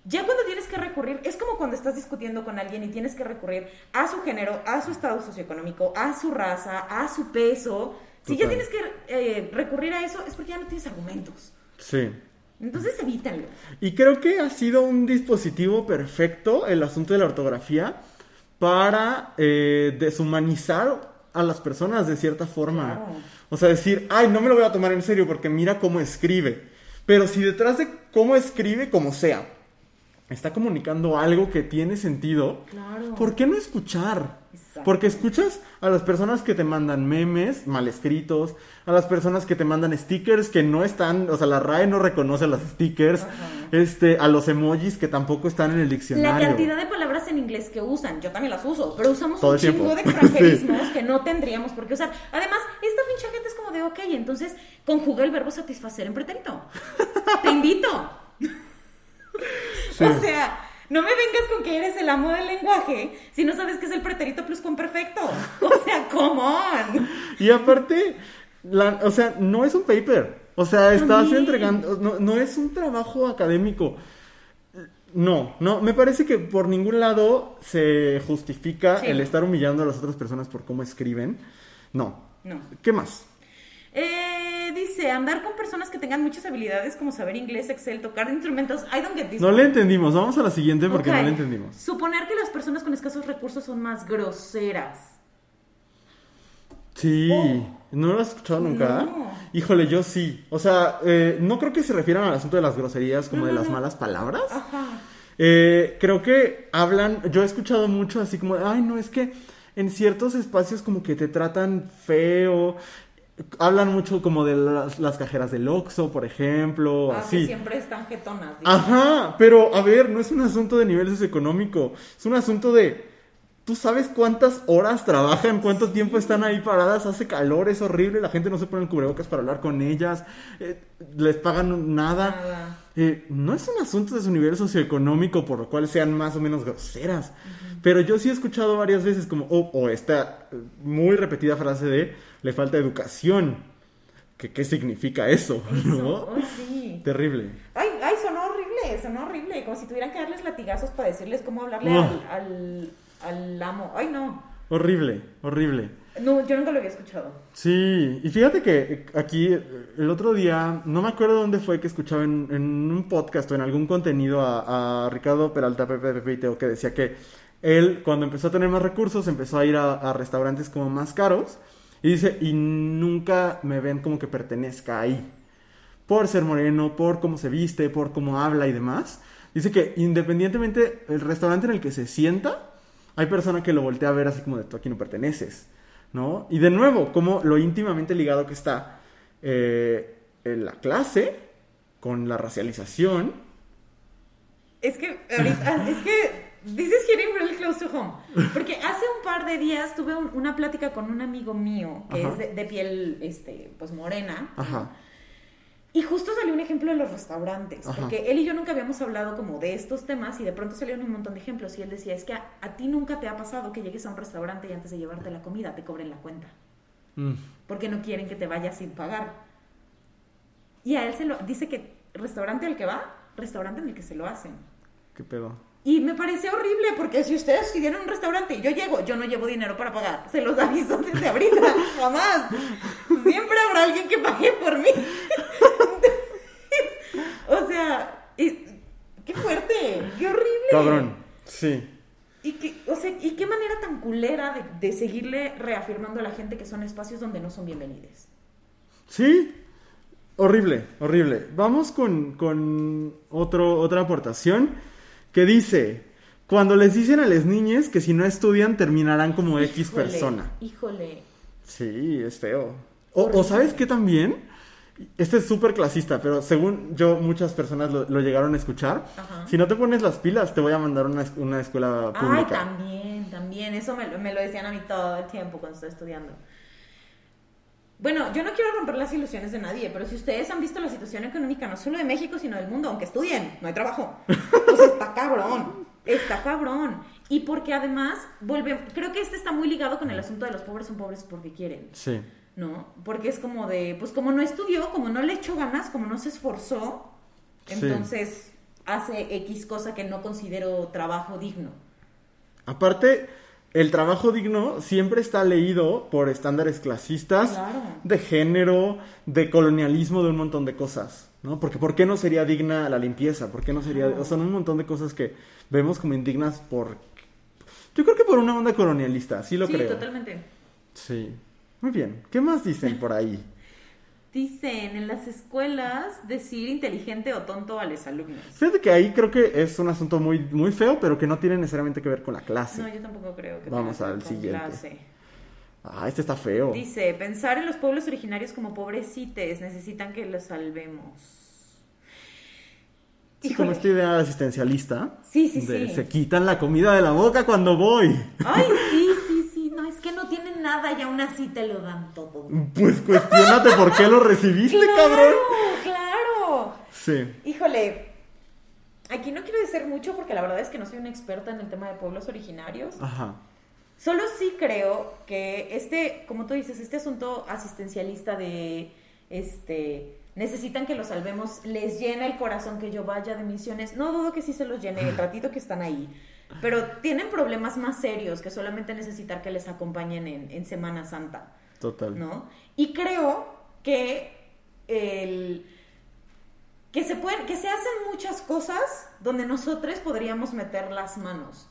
Ya cuando tienes que recurrir, es como cuando estás discutiendo con alguien y tienes que recurrir a su género, a su estado socioeconómico, a su raza, a su peso. Si ya tienes que eh, recurrir a eso, es porque ya no tienes argumentos. Sí. Entonces evítenlo. Y creo que ha sido un dispositivo perfecto el asunto de la ortografía para eh, deshumanizar a las personas de cierta forma. Claro. O sea, decir, ay, no me lo voy a tomar en serio porque mira cómo escribe. Pero si detrás de cómo escribe, como sea, está comunicando algo que tiene sentido, Claro. ¿por qué no escuchar? Porque escuchas a las personas que te mandan memes mal escritos, a las personas que te mandan stickers que no están, o sea, la RAE no reconoce los stickers, Ajá. este, a los emojis que tampoco están en el La diccionario. cantidad de inglés que usan, yo también las uso, pero usamos Todo un chingo de extranjerismos que no tendríamos por qué usar. Además, esta pinche gente es como de, ok, entonces conjuga el verbo satisfacer en pretérito. Te invito. Sí. O sea, no me vengas con que eres el amo del lenguaje si no sabes que es el pretérito plus con perfecto. O sea, come on. Y aparte, la- o sea, no es un paper. O sea, estás entregando, no, no es un trabajo académico. No, no, me parece que por ningún lado se justifica Sí. el estar humillando a las otras personas por cómo escriben. No. No. ¿Qué más? Eh, dice, andar con personas que tengan muchas habilidades como saber inglés, Excel, tocar instrumentos. I don't get this. No le entendimos. Vamos a la siguiente porque no le entendimos. Suponer que las personas con escasos recursos son más groseras. Sí, Oh. ¿No lo has escuchado nunca? No. Híjole, yo sí. O sea, eh, no creo que se refieran al asunto de las groserías como No, de no, las malas palabras. Ajá. Eh, creo que hablan, yo he escuchado mucho así como, de, ay, no, es que en ciertos espacios como que te tratan feo. Hablan mucho como de las, las cajeras del Oxxo, por ejemplo, Ah, que así. siempre están jetonas. Ajá, pero a ver, no es un asunto de nivel socioeconómico, es un asunto de, tú sabes cuántas horas trabajan, cuánto tiempo están ahí paradas, hace calor, es horrible, la gente no se pone el cubrebocas para hablar con ellas, eh, les pagan nada. Nada. Eh, no es un asunto de su nivel socioeconómico por lo cual sean más o menos groseras. Pero yo sí he escuchado varias veces como, o o esta eh, muy repetida frase de, le falta educación. ¿Qué, qué significa eso? Terrible. Ay, ay, sonó horrible, sonó horrible. Como si tuvieran que darles latigazos para decirles cómo hablarle Oh. al, al, al amo. Ay, no. Horrible, horrible. No, yo nunca lo había escuchado. Sí, y fíjate que eh, aquí eh, el otro día, no me acuerdo dónde fue que escuchaba en, en un podcast o en algún contenido a, a Ricardo Peralta Pepe Pepe y Teo que decía que él cuando empezó a tener más recursos empezó a ir a, a restaurantes como más caros y dice, y nunca me ven como que pertenezca ahí. Por ser moreno, por cómo se viste, por cómo habla y demás. Dice que independientemente el restaurante en el que se sienta, hay persona que lo voltea a ver así como de tú aquí no perteneces, ¿no? Y de nuevo, como lo íntimamente ligado que está eh, en la clase con la racialización. Es que ahorita, es que this is hitting really close to home. Porque hace un par de días tuve un- una plática con un amigo mío que Ajá. es de, de piel, este, pues morena. Ajá. Y justo salió un ejemplo de los restaurantes, Ajá. porque él y yo nunca habíamos hablado como de estos temas y de pronto salieron un montón de ejemplos y él decía, es que a, a ti nunca te ha pasado que llegues a un restaurante y antes de llevarte la comida te cobren la cuenta, Mm. porque no quieren que te vayas sin pagar. Y a él se lo dice que restaurante al que va, restaurante en el que se lo hacen. ¿Qué pedo? Y me parece horrible porque si ustedes pidieron un restaurante y yo llego, yo no llevo dinero para pagar. Se los aviso desde ahorita, jamás. Siempre habrá alguien que pague por mí. sea, qué fuerte, qué horrible. Cabrón. Sí. Y qué, o sea, y qué manera tan culera de, de seguirle reafirmando a la gente que son espacios donde no son bienvenidos. Sí. Horrible, horrible. Vamos con, con otro, otra aportación que dice, cuando les dicen a las niñas que si no estudian terminarán como X persona. Híjole. Sí, es feo. O, o sabes qué también? Este es súper clasista, pero según yo muchas personas lo, lo llegaron a escuchar. Ajá. Si no te pones las pilas, te voy a mandar a una, es- una escuela Ay, pública. también, también. Eso me, lo- me lo decían a mí todo el tiempo cuando estaba estudiando. Bueno, yo no quiero romper las ilusiones de nadie, pero si ustedes han visto la situación económica no solo de México, sino del mundo, aunque estudien, no hay trabajo. Pues está cabrón, está cabrón. Y porque además, creo que este está muy ligado con el asunto de los pobres son pobres porque quieren, Sí. ¿No? Porque es como de, pues como no estudió, como no le echó ganas, como no se esforzó, Sí. entonces hace X cosa que no considero trabajo digno. Aparte, el trabajo digno siempre está leído por estándares clasistas, Claro. de género, de colonialismo, de un montón de cosas. ¿no? Porque ¿por qué no sería digna la limpieza? ¿Por qué no sería...? O son un montón de cosas que vemos como indignas por... Yo creo que por una onda colonialista, sí lo sí, creo. totalmente. Sí. Muy bien. ¿Qué más dicen por ahí? Dicen en las escuelas decir inteligente o tonto a los alumnos. Fíjate que ahí creo que es un asunto muy, muy feo, pero que no tiene necesariamente que ver con la clase. No, yo tampoco creo que Vamos tenga al con siguiente. clase. Ah, este está feo. Dice, pensar en los pueblos originarios como pobrecites, necesitan que los salvemos. Sí, como esta idea asistencialista. Sí, sí, de sí. Se quitan la comida de la boca cuando voy. Ay, sí, nada y aún así te lo dan todo. Pues cuestionate por qué lo recibiste, cabrón. claro. Sí. Híjole, aquí no quiero decir mucho porque la verdad es que no soy una experta en el tema de pueblos originarios. Ajá. Solo sí creo que este, como tú dices, este asunto asistencialista de, este, necesitan que los salvemos, les llena el corazón que yo vaya de misiones. No dudo que sí se los llene el ratito que están ahí, pero tienen problemas más serios que solamente necesitar que les acompañen en, en Semana Santa, Total. ¿no? Y creo que el que se pueden, que se hacen muchas cosas donde nosotros podríamos meter las manos.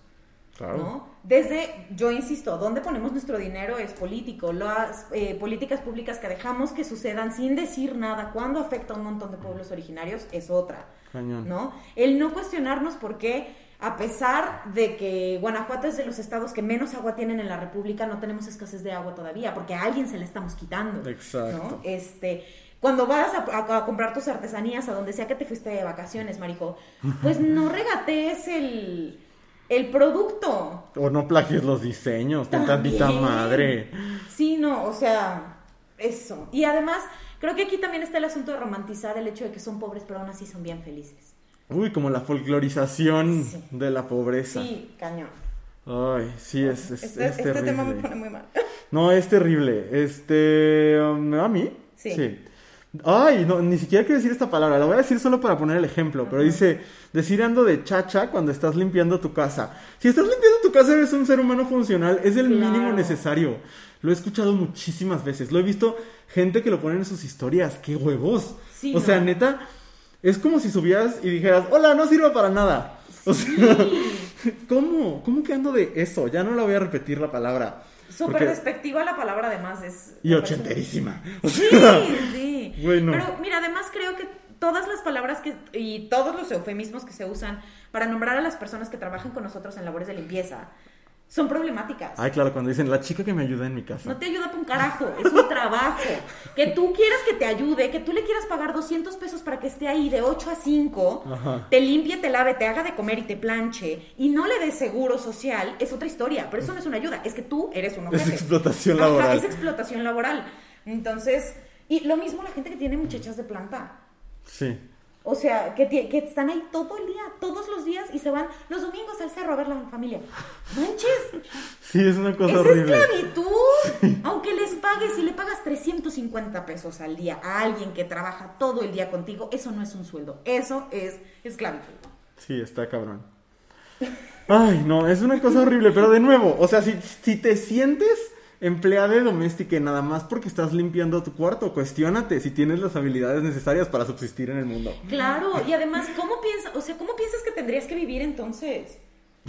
Claro. ¿no? Desde, yo insisto, ¿dónde ponemos nuestro dinero es político. Las eh, políticas públicas que dejamos que sucedan sin decir nada, cuando afecta a un montón de pueblos originarios, es otra. Cañón. ¿no? El no cuestionarnos por qué, a pesar de que Guanajuato es de los estados que menos agua tienen en la República, no tenemos escasez de agua todavía, porque a alguien se la estamos quitando. Exacto. ¿no? Este, cuando vas a, a- a comprar tus artesanías a donde sea que te fuiste de vacaciones, marico, pues no regatees el, el producto. O no plagies los diseños, ten También. tantita madre. Sí, no, o sea, eso. Y además, creo que aquí también está el asunto de romantizar el hecho de que son pobres, pero aún así son bien felices. Uy, como la folclorización Sí. de la pobreza. Sí, cañón. Ay, sí, es, es, este es este tema me terrible. pone muy mal. No, es terrible. Este. um, ¿Me va a mí? Sí. Ay, no, ni siquiera quiero decir esta palabra. La voy a decir solo para poner el ejemplo. Pero dice: decir ando de chacha cuando estás limpiando tu casa. Si estás limpiando tu casa, eres un ser humano funcional. Es el Claro. mínimo necesario. Lo he escuchado muchísimas veces. Lo he visto gente que lo pone en sus historias. ¡Qué huevos! Sí, o sea, neta, es como si subieras y dijeras: Hola, no sirvo para nada. O sea, ¿cómo? ¿Cómo que ando de eso? Ya no la voy a repetir la palabra. Súper despectiva la palabra, además. Es, Y ochenterísima. Sí, sí. Bueno. Pero mira, además creo que todas las palabras que y todos los eufemismos que se usan para nombrar a las personas que trabajan con nosotros en labores de limpieza son problemáticas. Ay, claro, cuando dicen la chica que me ayuda en mi casa. No te ayuda para un carajo, es un trabajo. Que tú quieras que te ayude, que tú le quieras pagar 200 pesos para que esté ahí de 8 a 5, Ajá. te limpie, te lave, te haga de comer y te planche, y no le des seguro social, es otra historia. Pero eso no es una ayuda, es que tú eres un Es ojete. explotación Ajá, laboral. es explotación laboral. Entonces, y lo mismo la gente que tiene muchachas de planta. Sí. O sea, que, están ahí todo el día, todos los días, y se van los domingos al cerro a ver la familia. ¡Manches! Sí, es una cosa ¡Es horrible. esclavitud! Aunque les pagues, si le pagas 350 pesos al día a alguien que trabaja todo el día contigo, eso no es un sueldo, eso es esclavitud. Sí, está cabrón. Ay, no, es una cosa horrible, pero de nuevo, o sea, si, si te sientes empleada doméstica y nada más porque estás limpiando tu cuarto, cuestiónate si tienes las habilidades necesarias para subsistir en el mundo. Claro, y además, ¿cómo piensas, o sea, cómo piensas que tendrías que vivir entonces?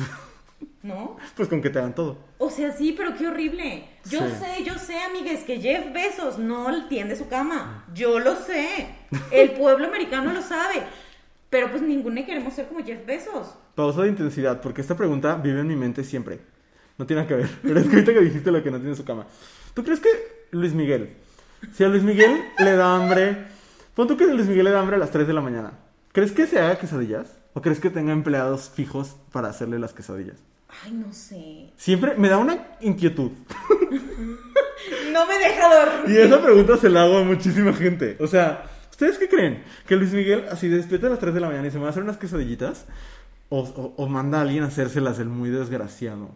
¿No? Pues con que te hagan todo. O sea, sí, pero qué horrible. Yo Sí. sé, yo sé, amigues, que Jeff Bezos no tiende su cama. Yo lo sé. El pueblo americano lo sabe. Pero pues ninguno queremos ser como Jeff Bezos. Pausa de intensidad, porque esta pregunta vive en mi mente siempre. No tiene nada que ver. Pero es que ahorita que dijiste lo que no tiene en su cama. ¿Tú crees que Luis Miguel, si a Luis Miguel le da hambre, pon tú que a Luis Miguel le da hambre a las 3 de la mañana, ¿crees que se haga quesadillas? ¿O crees que tenga empleados fijos para hacerle las quesadillas? Ay, no sé. Siempre me da una inquietud. No me deja dormir. Y esa pregunta se la hago a muchísima gente. O sea, ¿ustedes qué creen? ¿Que Luis Miguel así despierta a las 3 de la mañana y se va a hacer unas quesadillitas? ¿O, o- o manda a alguien a hacérselas el muy desgraciado?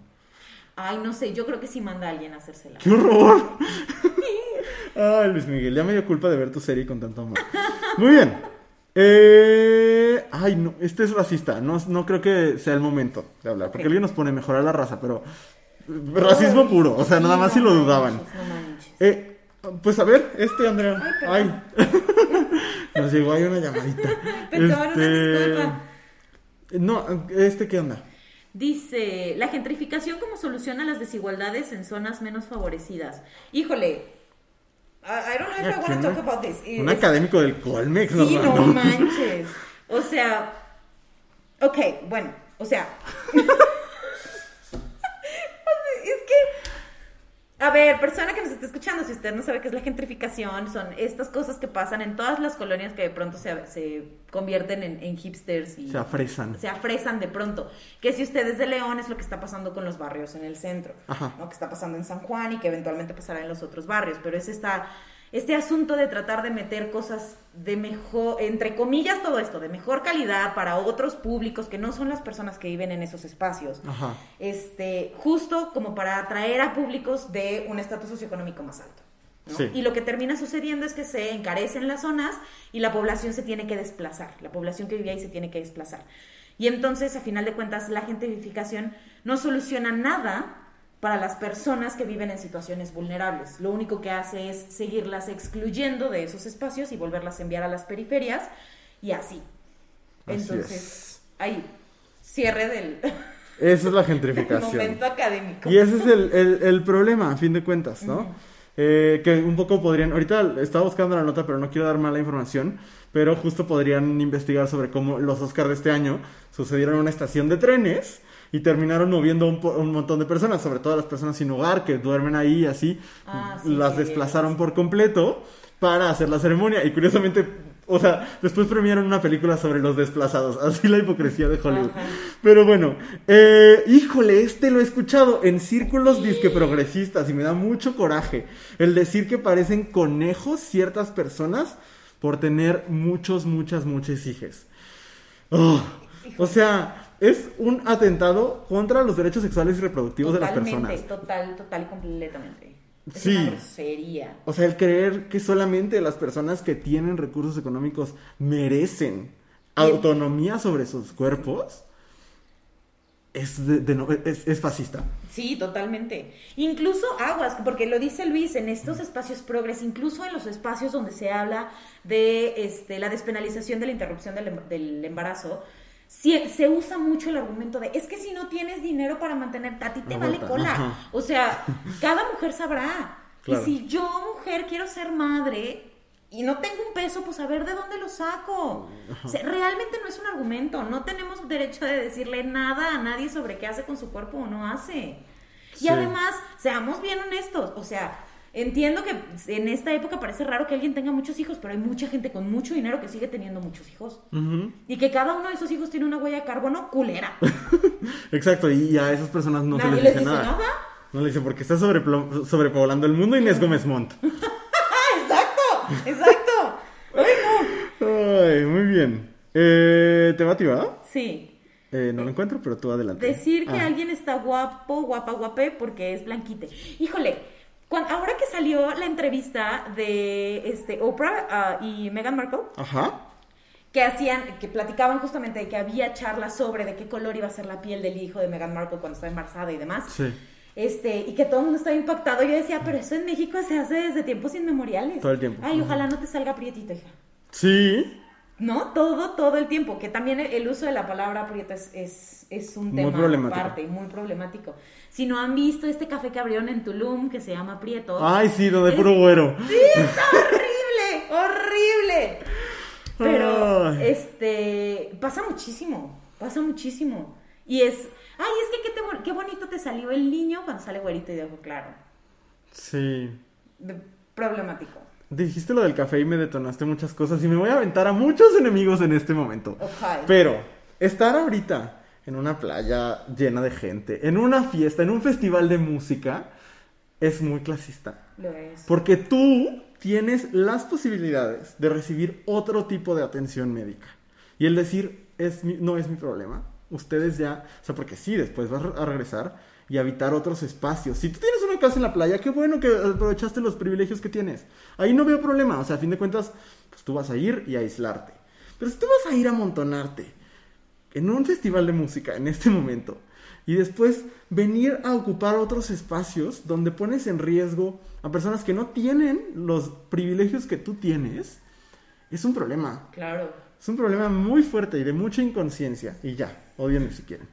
Ay, no sé, yo creo que sí manda a alguien a hacérsela. ¡Qué horror! Ay, Luis Miguel, ya me dio culpa de ver tu serie con tanto amor. Muy bien. Eh, ay, no, este es racista. No, no creo que sea el momento de hablar. Porque Ok. alguien nos pone mejorar la raza, pero. eh, Racismo puro. O sea, nada más si lo manches, dudaban. No manches. Eh, pues a ver, este, Andrea. Ay, Ay. Nos llegó ahí una llamadita. Una Este, disculpa. No, este qué onda. Dice, la gentrificación como solución a las desigualdades en zonas menos favorecidas. Híjole, I, don't know if I want to talk about this. Un académico del Colmex Sí, no mandó. manches. O sea, ok, bueno, o sea. es que, a ver, persona que nos está escuchando, si usted no sabe qué es la gentrificación, son estas cosas que pasan en todas las colonias que de pronto se, se convierten en, en hipsters y Se afresan. se afresan de pronto. Que si usted es de León es lo que está pasando con los barrios en el centro, Ajá. ¿no? que está pasando en San Juan y que eventualmente pasará en los otros barrios, pero es esta, este asunto de tratar de meter cosas de mejor, entre comillas todo esto, de mejor calidad para otros públicos que no son las personas que viven en esos espacios. Ajá. Este, justo como para atraer a públicos de un estatus socioeconómico más alto. ¿no? Sí. Y lo que termina sucediendo es que se encarecen las zonas y la población se tiene que desplazar. La población que vive ahí se tiene que desplazar. Y entonces, a final de cuentas, la gentrificación no soluciona nada para las personas que viven en situaciones vulnerables. Lo único que hace es seguirlas excluyendo de esos espacios y volverlas a enviar a las periferias y así. Así Entonces, es. ahí, cierre del Esa es la gentrificación. momento académico. Y ese es el, el- el problema, a fin de cuentas, ¿no? Eh, que un poco podrían, ahorita estaba buscando la nota, pero no quiero dar mala información, pero justo podrían investigar sobre cómo los Oscars de este año sucedieron en una estación de trenes y terminaron moviendo un, un montón de personas, sobre todo las personas sin hogar que duermen ahí y así, Ah, sí, las sí, desplazaron por completo para hacer la ceremonia y curiosamente, o sea, después premiaron una película sobre los desplazados, así la hipocresía de Hollywood. Ajá. Pero bueno, eh, híjole, este lo he escuchado en círculos disque progresistas y me da mucho coraje el decir que parecen conejos ciertas personas por tener muchos, muchas, muchas hijas. Oh, o sea, es un atentado contra los derechos sexuales y reproductivos de las Totalmente, personas. total, total y completamente. Es Sí. una grosería. O sea, el creer que solamente las personas que tienen recursos económicos merecen autonomía sobre sus cuerpos es, de- de no- es, es fascista. Sí, totalmente. Incluso aguas, porque lo dice Luis, en estos espacios progres, incluso en los espacios donde se habla de este, la despenalización de la interrupción del, em- del embarazo, sí- se usa mucho el argumento de, es que si no tienes dinero para mantenerte, a ti te vale cola. ajá. O sea, cada mujer sabrá. Claro. Y si yo, mujer, quiero ser madre y no tengo un peso, pues a ver de dónde lo saco. O sea, realmente no es un argumento. No tenemos derecho de decirle nada a nadie sobre qué hace con su cuerpo o no hace. Sí. Y además, seamos bien honestos. O sea, entiendo que en esta época parece raro que alguien tenga muchos hijos, pero hay mucha gente con mucho dinero que sigue teniendo muchos hijos. Y que cada uno de esos hijos tiene una huella de carbono culera. Exacto, y a esas personas no se Nadie les les dice dice nada. nada. No le dice porque está sobrepoblando el mundo Inés Gómez Montt. ¡Ah, exacto! ¡Exacto! ¡Ay, no! Ay, muy bien. Eh, ¿Te va, Tiba? Sí. Eh, no lo encuentro, pero tú adelante. Decir que Ah. alguien está guapo, guapa, guapé porque es blanquite. Híjole, ahora que salió la entrevista de este, Oprah ah, y Meghan Markle, Ajá. que hacían, que platicaban justamente de que había charlas sobre de qué color iba a ser la piel del hijo de Meghan Markle cuando estaba embarazada y demás. Sí. Este, y que todo el mundo estaba impactado. Yo decía, pero eso en México se hace desde tiempos inmemoriales. Todo el tiempo. Ay, ojalá no te salga prietito, hija. Sí. ¿No? Todo, todo el tiempo. Que también el, uso de la palabra prieta es, es, es un Muy tema problemático. aparte, muy problemático. Si no han visto este café que abrieron en Tulum, que se llama Prieto. Ay, sí, donde Es- puro güero. ¡Sí, está horrible! ¡Horrible! Pero, Ay. este, pasa muchísimo, pasa muchísimo. Y es, ay, es que qué, te qué bonito te salió el niño cuando sale güerito y de ojo claro. Sí. De- problemático. Dijiste lo del café y me detonaste muchas cosas y me voy a aventar a muchos enemigos en este momento. Ok. Pero estar ahorita en una playa llena de gente, en una fiesta, en un festival de música, es muy clasista. Lo es. Porque tú tienes las posibilidades de recibir otro tipo de atención médica. Y el decir, es mi- no es mi problema. Ustedes ya, o sea, porque sí, después vas a regresar y habitar otros espacios. Si tú tienes una casa en la playa, qué bueno que aprovechaste los privilegios que tienes. Ahí no veo problema. O sea, a fin de cuentas, pues tú vas a ir y a aislarte. Pero si tú vas a ir a amontonarte en un festival de música en este momento y después venir a ocupar otros espacios donde pones en riesgo a personas que no tienen los privilegios que tú tienes, es un problema. Claro. Es un problema muy fuerte y de mucha inconsciencia. Y ya, odienme si quieren.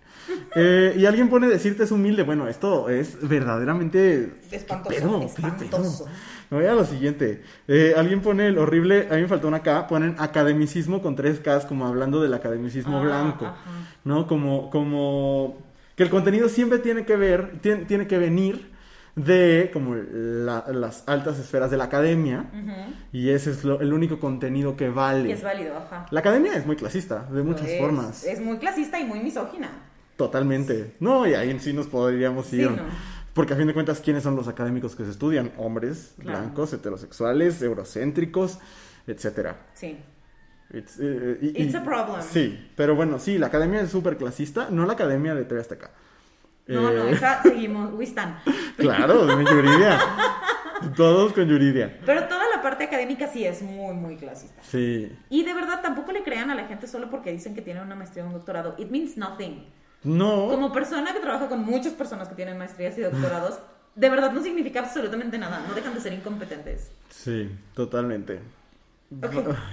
Eh, y alguien pone decirte es humilde. Bueno, esto es verdaderamente... Espantoso, ¿Qué pedo? ¿Qué espantoso. pedo? Me voy a lo siguiente. Eh, alguien pone el horrible, a mí me faltó una K, ponen academicismo con tres Ks, como hablando del academicismo Ah, blanco. ajá. ¿No? Como, como que el contenido siempre tiene que ver, tiene, tiene que venir de como la- las altas esferas de la academia. Y ese es lo- el único contenido que vale. Y es válido, ajá. La academia es muy clasista, de muchas formas. Es muy clasista y muy misógina. Totalmente. No, y ahí en sí nos podríamos Sí, ir. no. Porque a fin de cuentas, ¿quiénes son los académicos que se estudian? Hombres, Claro. blancos, heterosexuales, eurocéntricos, etcétera. Sí. It's, y- It's y- a problem. Sí, pero bueno, sí, la academia es súper clasista, no la academia de TV Azteca. No, no, Eh, esa seguimos, we stand. Claro, de Yuridia. Todos con Yuridia. Pero toda la parte académica sí es muy, muy clasista. Sí. Y de verdad tampoco le crean a la gente solo porque dicen que tienen una maestría o un doctorado. It means nothing. No. Como persona que trabaja con muchas personas que tienen maestrías y doctorados, de verdad no significa absolutamente nada. No dejan de ser incompetentes. Sí, totalmente.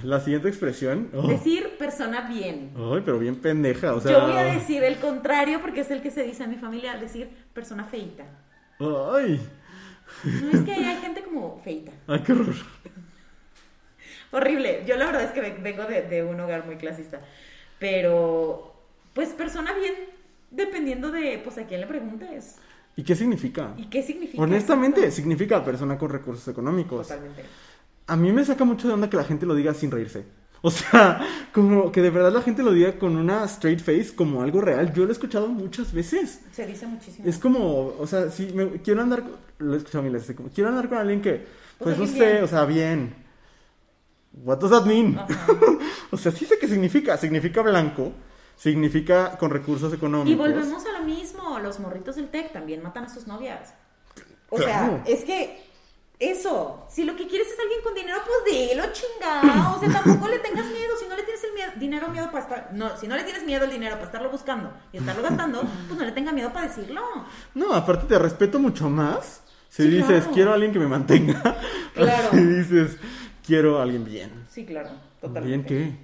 La siguiente expresión. oh. Decir persona bien. Ay, pero bien pendeja, o sea. Yo voy a decir el contrario porque es el que se dice en mi familia, decir persona feita. Ay, No es que hay gente como feita. ay, qué horror. Horrible. Yo la verdad es que ve- vengo de, de un hogar muy clasista. Pero, pues persona bien, dependiendo de, pues a quién le preguntes. ¿Y qué significa? ¿Y qué significa? Honestamente, significa persona con recursos económicos. Totalmente. A mí me saca mucho de onda que la gente lo diga sin reírse. O sea, como que de verdad la gente lo diga con una straight face como algo real. Yo lo he escuchado muchas veces. Se dice muchísimo. Es como, o sea, si me, quiero andar, lo he escuchado miles, como, quiero andar con alguien que, pues, Pues no sé, o sea, bien. What does that mean? O sea, sí sé qué significa. Significa blanco, significa con recursos económicos. Y volvemos a lo mismo, los morritos del TEC también matan a sus novias. O Claro. sea, es que eso, si lo que quieres es alguien con dinero, pues dilo, chingado. O sea, tampoco le tengas miedo. Si no le tienes el miedo, dinero miedo para estar. No, si no le tienes miedo el dinero para estarlo buscando y estarlo gastando, pues no le tenga miedo para decirlo. No, aparte te respeto mucho más si Sí, dices, claro. quiero a alguien que me mantenga. Claro. Si dices, quiero a alguien bien. Sí, claro, totalmente. ¿Bien qué?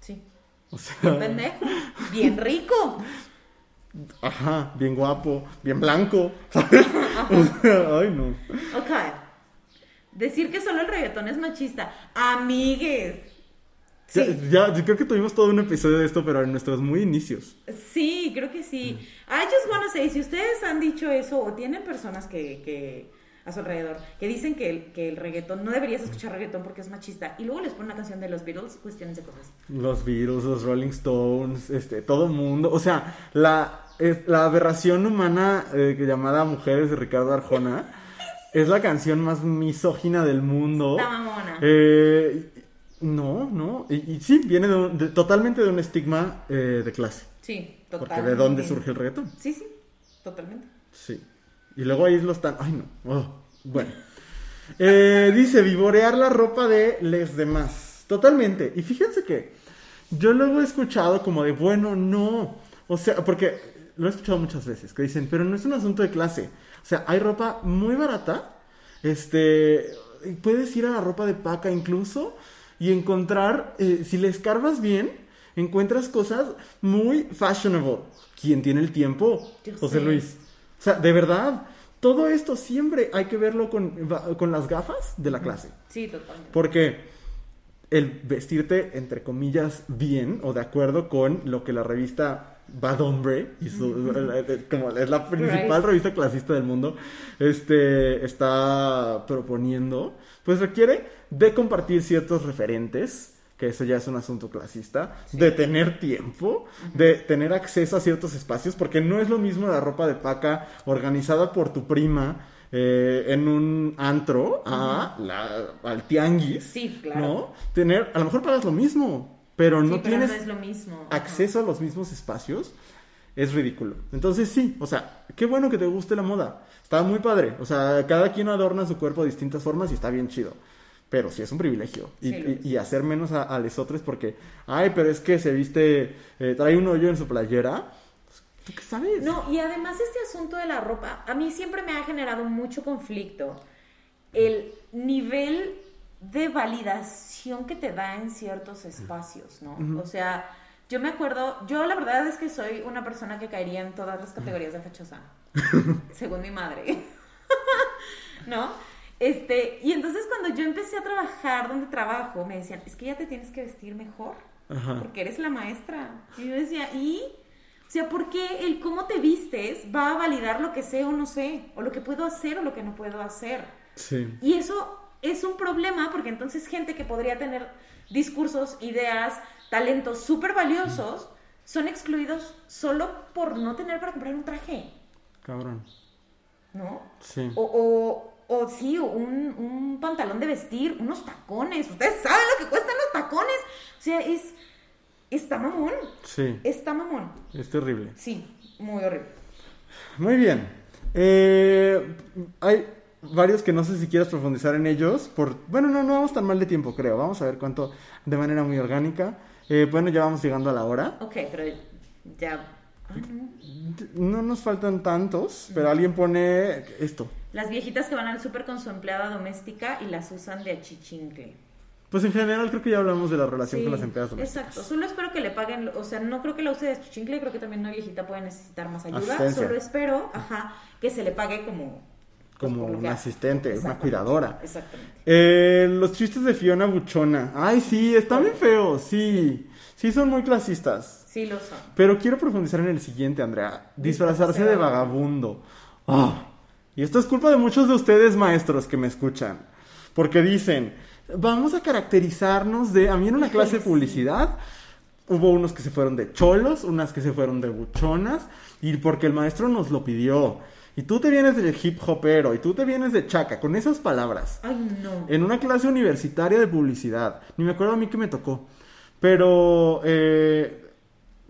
Sí. O sea, Bien pendejo, bien rico. ajá, bien guapo, bien blanco, ¿sabes? O sea, ay, no. Ok. Decir que solo el reggaetón es machista. Amigues. Sí. Ya, ya, yo creo que tuvimos todo un episodio de esto, pero en nuestros muy inicios. Sí, creo que sí. I just wanna say, si ustedes han dicho eso o tienen personas que, que a su alrededor que dicen que el, que el reggaetón, no deberías escuchar reggaetón porque es machista, y luego les ponen una canción de los Beatles, cuestiones de cosas. Los Beatles, los Rolling Stones, este, todo mundo. O sea, la, es- la aberración humana eh, llamada Mujeres de Ricardo Arjona es la canción más misógina del mundo. Está mamona. Eh, no, no. Y, y sí, viene de un- de- totalmente de un estigma eh, de clase. Sí, Porque totalmente. de dónde surge el reggaetón. Sí, sí, totalmente. Sí. Y luego ahí lo están. Ay, no. Oh, bueno. Eh, dice, vivorear la ropa de les demás. Totalmente. Y fíjense que yo luego he escuchado como de, bueno, no. O sea, porque lo he escuchado muchas veces, que dicen, pero no es un asunto de clase. O sea, hay ropa muy barata. Este, puedes ir a la ropa de paca incluso y encontrar, eh, si le escarbas bien, encuentras cosas muy fashionable. ¿Quién tiene el tiempo? Yo José sé. Luis. O sea, de verdad, todo esto siempre hay que verlo con, con las gafas de la clase. Sí, totalmente. Porque el vestirte, entre comillas, bien o de acuerdo con lo que la revista Bad Hombre, y su- como es la principal revista clasista del mundo, este, está proponiendo, pues requiere de compartir ciertos referentes, que eso ya es un asunto clasista, de tener tiempo, de tener acceso a ciertos espacios, porque no es lo mismo la ropa de paca organizada por tu prima eh, en un antro a la- al tianguis. Sí, claro. ¿No? Tener, a lo mejor pagas lo mismo, pero no Sí, pero tienes no es lo mismo. Acceso a los mismos espacios. Es ridículo. Entonces sí, o sea, qué bueno que te guste la moda. Está muy padre. O sea, cada quien adorna su cuerpo de distintas formas y está bien chido. Pero sí es un privilegio. Y, Sí, y hacer menos a, a lesotres porque, ay, pero es que se viste, eh, trae un hoyo en su playera. ¿Tú qué sabes? No, y además este asunto de la ropa, a mí siempre me ha generado mucho conflicto. El nivel de protección que te da en ciertos espacios, ¿no? O sea, yo me acuerdo, yo la verdad es que soy una persona que caería en todas las categorías de fachosa, según mi madre, ¿no? Este, y entonces cuando yo empecé a trabajar donde trabajo, me decían, es que ya te tienes que vestir mejor, Ajá. porque eres la maestra. Y yo decía, ¿y? O sea, ¿por qué el cómo te vistes va a validar lo que sé o no sé? O lo que puedo hacer o lo que no puedo hacer. Sí. Y eso es un problema porque entonces gente que podría tener discursos, ideas, talentos súper valiosos son excluidos solo por no tener para comprar un traje, Cabrón. ¿no? Sí. O, o, o sí, un, un pantalón de vestir, unos tacones. Ustedes saben lo que cuestan los tacones. O sea, es. Está mamón. Sí. Está mamón. Es terrible. Sí, muy horrible. Muy bien. Eh, hay varios que no sé si quieras profundizar en ellos. Por, bueno, no, no vamos tan mal de tiempo, creo. Vamos a ver cuánto de manera muy orgánica. Eh, bueno, ya vamos llegando a la hora. Ok, pero ya. Ah, no. No nos faltan tantos, pero alguien pone esto. Las viejitas que van al súper con su empleada doméstica y las usan de achichincle. Pues en general creo que ya hablamos de la relación Sí, con las empleadas domésticas. Exacto, solo espero que le paguen, o sea, no creo que la use de achichincle, creo que también una viejita puede necesitar más ayuda. Asistencia. Solo espero, ajá, que se le pague como... pues, Como una asistente, una cuidadora. Exactamente. Eh, los chistes de Fiona Buchona. Ay, sí, están bien feos, sí. Sí, son muy clasistas. Sí lo son. Pero quiero profundizar en el siguiente, Andrea. Disfrazarse de vagabundo. Ah, Y esto es culpa de muchos de ustedes, maestros, que me escuchan. Porque dicen, vamos a caracterizarnos de... A mí en una clase de publicidad hubo unos que se fueron de cholos, unas que se fueron de buchonas, y porque el maestro nos lo pidió. Y tú te vienes del hip hopero, y tú te vienes de chaca, con esas palabras. Ay, no. En una clase universitaria de publicidad. Ni me acuerdo a mí que me tocó. Pero eh,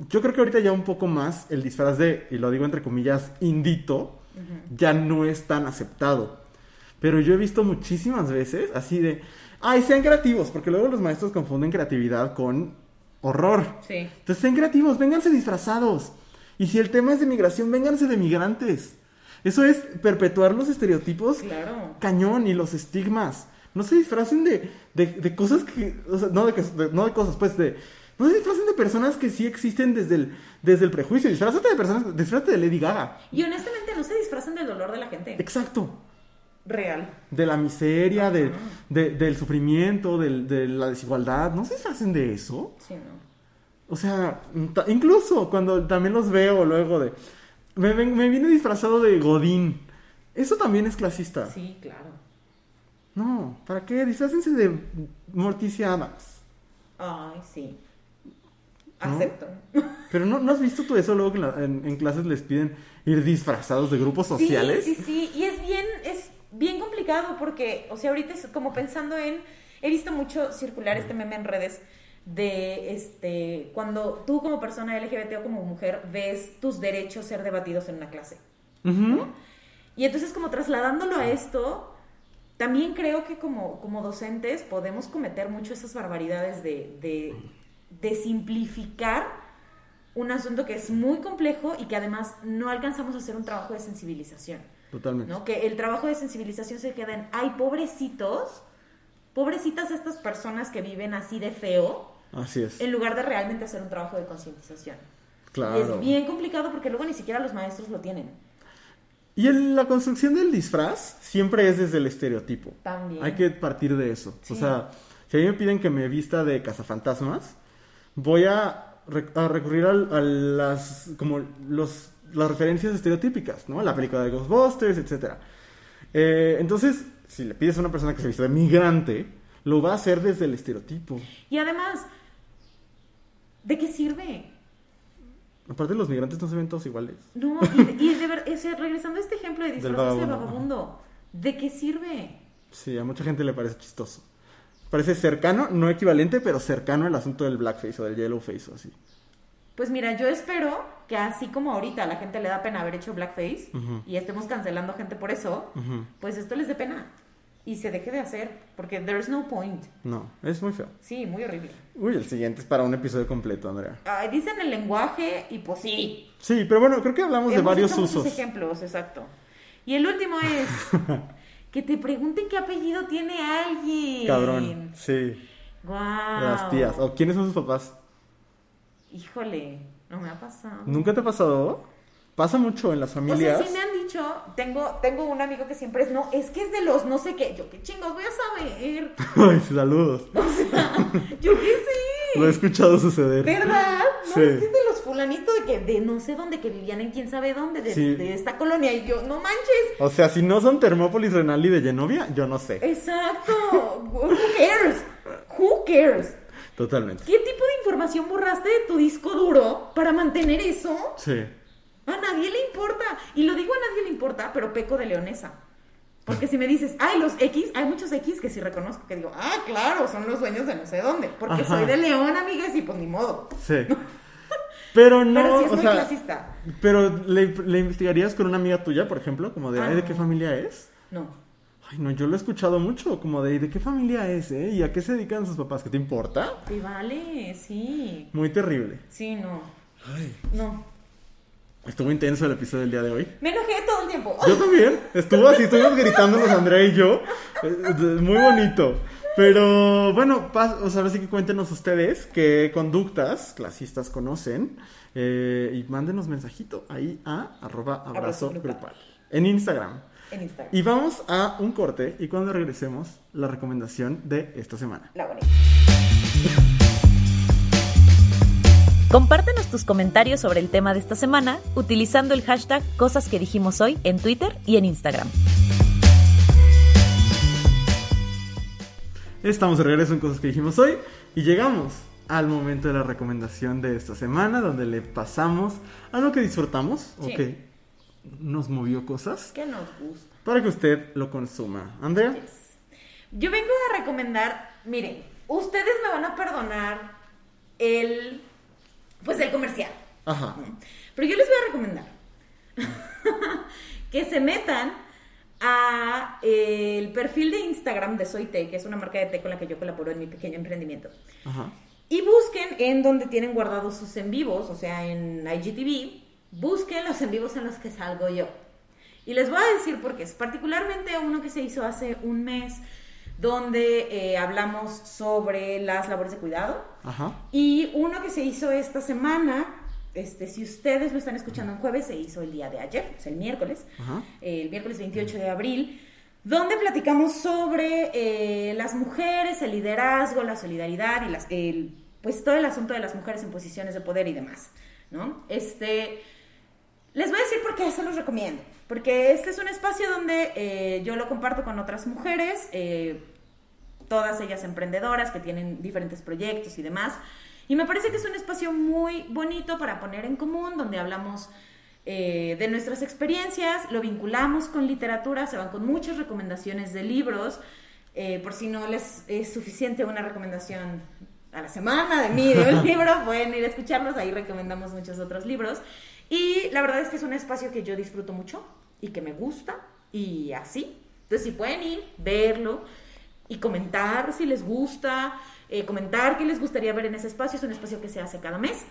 yo creo que ahorita ya un poco más el disfraz de, y lo digo entre comillas, indito, ya no es tan aceptado. Pero yo he visto muchísimas veces así de, ay, sean creativos, porque luego los maestros confunden creatividad con horror. Sí. Entonces sean creativos, vénganse disfrazados. Y si el tema es de migración, vénganse de migrantes. Eso es perpetuar los estereotipos Claro. cañón y los estigmas. No se disfracen de, de, de cosas que. o sea, no, de, de- no de cosas, pues de. No se disfracen de personas que sí existen desde el, desde el prejuicio. Disfrázate de personas. Disfrázate de Lady Gaga. Y honestamente no se disfrazan del dolor de la gente. Exacto. Real. De la miseria, de, de- del sufrimiento, de la desigualdad. No se disfracen de eso. Sí, no. O sea, incluso cuando también los veo luego de. Me, ven- me viene disfrazado de Godín. Eso también es clasista. Sí, claro. No, ¿para qué? Disfrácense de Morticia Adams. Ay, sí. ¿No? Acepto. Pero no, ¿no has visto tú eso luego que en, la- en- en clases les piden ir disfrazados de grupos sociales? Sí, sí, sí. Y es bien, es bien complicado porque, o sea, ahorita es como pensando en. He visto mucho circular este meme en redes de este cuando tú como persona LGBT o como mujer ves tus derechos ser debatidos en una clase. Y entonces como trasladándolo a esto, también creo que como, como docentes podemos cometer mucho esas barbaridades de, de, de simplificar un asunto que es muy complejo y que además no alcanzamos a hacer un trabajo de sensibilización. Totalmente. ¿no? Que el trabajo de sensibilización se queda en, ay, pobrecitos, pobrecitas estas personas que viven así de feo, Así es. en lugar de realmente hacer un trabajo de concientización. Claro. Y es bien complicado porque luego ni siquiera los maestros lo tienen. Y la construcción del disfraz siempre es desde el estereotipo. También. Hay que partir de eso. Sí. O sea, si a mí me piden que me vista de cazafantasmas, voy a, re- a recurrir al- a, las como los las referencias estereotípicas, ¿no? La película de Ghostbusters, etcétera. Eh, entonces, si le pides a una persona que se vista de migrante, lo va a hacer desde el estereotipo. Y además, ¿de qué sirve? Aparte, los migrantes no se ven todos iguales. No, y, y de ver- o sea, regresando a este ejemplo de disfrazarse de vagabundo. ¿de qué sirve? Sí, a mucha gente le parece chistoso. Parece cercano, no equivalente, pero cercano al asunto del blackface o del yellowface o así. Pues mira, yo espero que así como ahorita a la gente le da pena haber hecho blackface y estemos cancelando gente por eso, pues esto les dé pena y se deje de hacer, porque there's no point. No, es muy feo. Sí, muy horrible. Uy, el siguiente es para un episodio completo, Andrea. Ay, dicen el lenguaje y pues sí. Sí, pero bueno, creo que hablamos de varios hecho muchos usos. ejemplos, exacto. Y el último es que te pregunten qué apellido tiene alguien. Cabrón, sí. Guau. Las tías. ¿O quiénes son sus papás? Híjole, no me ha pasado. ¿Nunca te ha pasado? Pasa mucho en las O familias. sea, sí me han dicho, tengo, tengo un amigo que siempre es, no, es que es de los no sé qué. Yo, qué chingos, voy a saber. Ay, saludos. Yo qué sé. Lo he escuchado suceder. ¿Verdad? No, Sí. es que es de los fulanitos de que, de no sé dónde, que vivían en quién sabe dónde, de, Sí. de esta colonia. Y yo, no manches. O sea, si no son Termópolis, Renal y de Genovia, yo no sé. Exacto. Who cares? Who cares? Totalmente. ¿Qué tipo de información borraste de tu disco duro para mantener eso? Sí. A nadie le importa. Y lo digo a nadie le importa, pero peco de leonesa. Porque si me dices, ay, los X, hay muchos X que sí reconozco, que digo, ah, claro, son los dueños de no sé dónde. Porque Ajá. soy de León, amigas, y pues ni modo. Sí. Pero no, pero sí es o muy sea, clasista. pero le, le investigarías con una amiga tuya, por ejemplo, como de, Ah, ay, ¿de no. qué familia es? No. Ay, no, yo lo he escuchado mucho, como de, ¿de qué familia es, eh? ¿Y a qué se dedican sus papás? ¿Qué te importa? Sí, vale, sí. Muy terrible. Sí, no. Ay, No. Estuvo intenso el episodio del día de hoy. Me enojé todo el tiempo. Yo también. Estuvo así, estuvimos gritándonos Andrea y yo. Muy bonito. Pero bueno, pas- o sea, ahora sí que cuéntenos ustedes qué conductas clasistas conocen. eh, y mándenos mensajito ahí a arroba abrazo Abrazo grupal. grupal. En Instagram. En Instagram. Y vamos a un corte y cuando regresemos, la recomendación de esta semana. La bonita. Compártenos tus comentarios sobre el tema de esta semana utilizando el hashtag Cosas que dijimos hoy en Twitter y en Instagram. Estamos de regreso en cosas que dijimos hoy y llegamos al momento de la recomendación de esta semana donde le pasamos a lo que disfrutamos o que nos movió cosas ¿Qué nos gusta? para que usted lo consuma. Andrea, Yo vengo a recomendar, miren, ustedes me van a perdonar el, pues el comercial. ajá, Pero yo les voy a recomendar que se metan a eh, el perfil de Instagram de Soy Té, que es una marca de té con la que yo colaboro en mi pequeño emprendimiento. ajá, Y busquen en donde tienen guardados sus en vivos, o sea, en IGTV, busquen los en vivos en los que salgo yo. Y les voy a decir por qué. Es particularmente uno que se hizo hace un mes, donde eh, hablamos sobre las labores de cuidado. ajá, Y uno que se hizo esta semana, este, si ustedes lo están escuchando en jueves, se hizo el día de ayer, es el miércoles, ajá, el miércoles 28 de abril, donde platicamos sobre eh, las mujeres, el liderazgo, la solidaridad y las, el, pues todo el asunto de las mujeres en posiciones de poder y demás, ¿no? Este, les voy a decir por qué se los recomiendo, porque este es un espacio donde eh, yo lo comparto con otras mujeres, todas ellas emprendedoras que tienen diferentes proyectos y demás. Y me parece que es un espacio muy bonito para poner en común, donde hablamos eh, de nuestras experiencias, lo vinculamos con literatura, se van con muchas recomendaciones de libros. Eh, por si no les es suficiente una recomendación a la semana de mí de un libro, pueden ir a escucharlos, ahí recomendamos muchos otros libros. Y la verdad es que es un espacio que yo disfruto mucho y que me gusta y así. Entonces, si pueden ir, verlo y comentar si les gusta, eh, comentar qué les gustaría ver en ese espacio. Es un espacio que se hace cada mes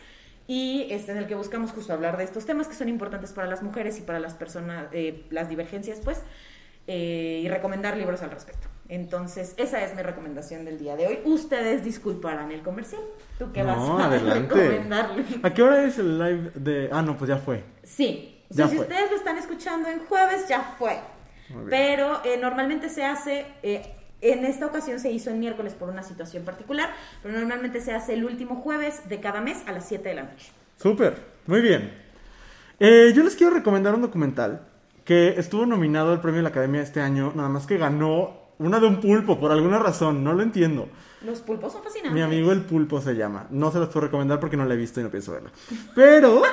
y este en el que buscamos justo hablar de estos temas que son importantes para las mujeres y para las personas, eh, las divergencias, pues, eh, y recomendar libros al respecto. Entonces, esa es mi recomendación del día de hoy. Ustedes disculparán el comercial. ¿Tú qué vas No, a adelante. recomendarle? ¿A qué hora es el live de...? Ah, no, pues ya fue. Sí. Ya si fue. ustedes lo están escuchando en jueves, ya fue. Pero eh, normalmente se hace, en esta ocasión se hizo el miércoles por una situación particular, pero normalmente se hace el último jueves de cada mes a las 7 de la noche. Súper, muy bien. Eh, yo les quiero recomendar un documental que estuvo nominado al premio de la Academia este año, nada más que ganó una de un pulpo por alguna razón, no lo entiendo. Los pulpos son fascinantes. Mi amigo el pulpo se llama. No se los puedo recomendar porque no la he visto y no pienso verla. Pero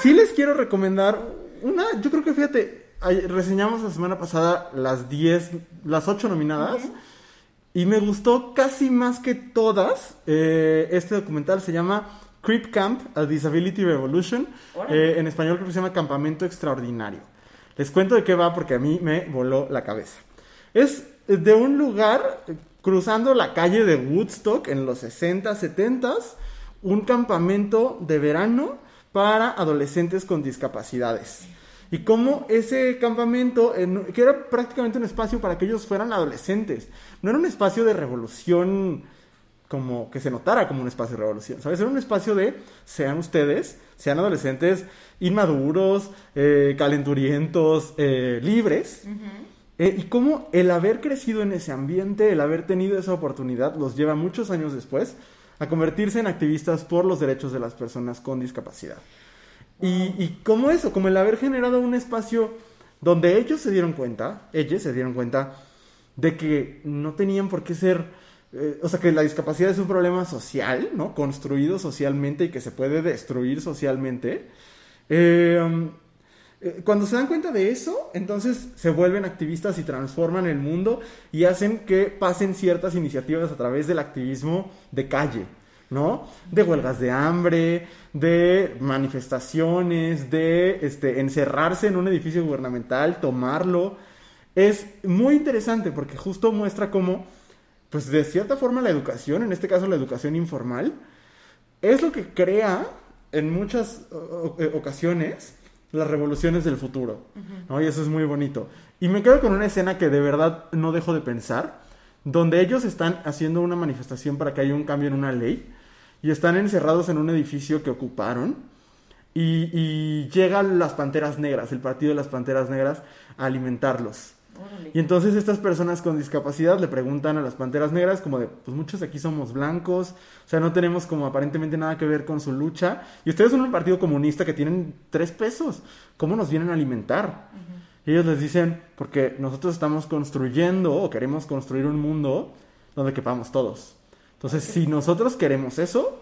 sí les quiero recomendar una, yo creo que fíjate, reseñamos la semana pasada las 10, las 8 nominadas. Y me gustó casi más que todas. Eh, este documental se llama Creep Camp, A Disability Revolution. Eh, en español creo que se llama Campamento Extraordinario. Les cuento de qué va porque a mí me voló la cabeza. Es de un lugar cruzando la calle de Woodstock en los 60, 70, un campamento de verano para adolescentes con discapacidades. Y cómo ese campamento, en- que era prácticamente un espacio para que ellos fueran adolescentes, no era un espacio de revolución como que se notara como un espacio de revolución, ¿sabes? Era un espacio de sean ustedes, sean adolescentes inmaduros, eh, calenturientos, eh, libres. Eh, y cómo el haber crecido en ese ambiente, el haber tenido esa oportunidad, los lleva muchos años después a convertirse en activistas por los derechos de las personas con discapacidad. Y, y como eso, como el haber generado un espacio donde ellos se dieron cuenta, ellos se dieron cuenta de que no tenían por qué ser, eh, o sea, que la discapacidad es un problema social, ¿no? Construido socialmente y que se puede destruir socialmente. Eh, eh, cuando se dan cuenta de eso, entonces se vuelven activistas y transforman el mundo y hacen que pasen ciertas iniciativas a través del activismo de calle, ¿no? De huelgas de hambre, de manifestaciones, de este, encerrarse en un edificio gubernamental, tomarlo. Es muy interesante porque justo muestra cómo, pues de cierta forma la educación, en este caso la educación informal, es lo que crea en muchas eh, ocasiones las revoluciones del futuro. ¿no? Y eso es muy bonito. Y me quedo con una escena que de verdad no dejo de pensar, donde ellos están haciendo una manifestación para que haya un cambio en una ley y están encerrados en un edificio que ocuparon y, y llegan las Panteras Negras, el partido de las Panteras Negras, a alimentarlos. Y entonces estas personas con discapacidad le preguntan a las Panteras Negras como de, pues muchos aquí somos blancos, o sea, no tenemos como aparentemente nada que ver con su lucha. Y ustedes son un partido comunista que tienen tres pesos, ¿cómo nos vienen a alimentar? Y ellos les dicen, porque nosotros estamos construyendo o queremos construir un mundo donde quepamos todos. Entonces, si nosotros queremos eso,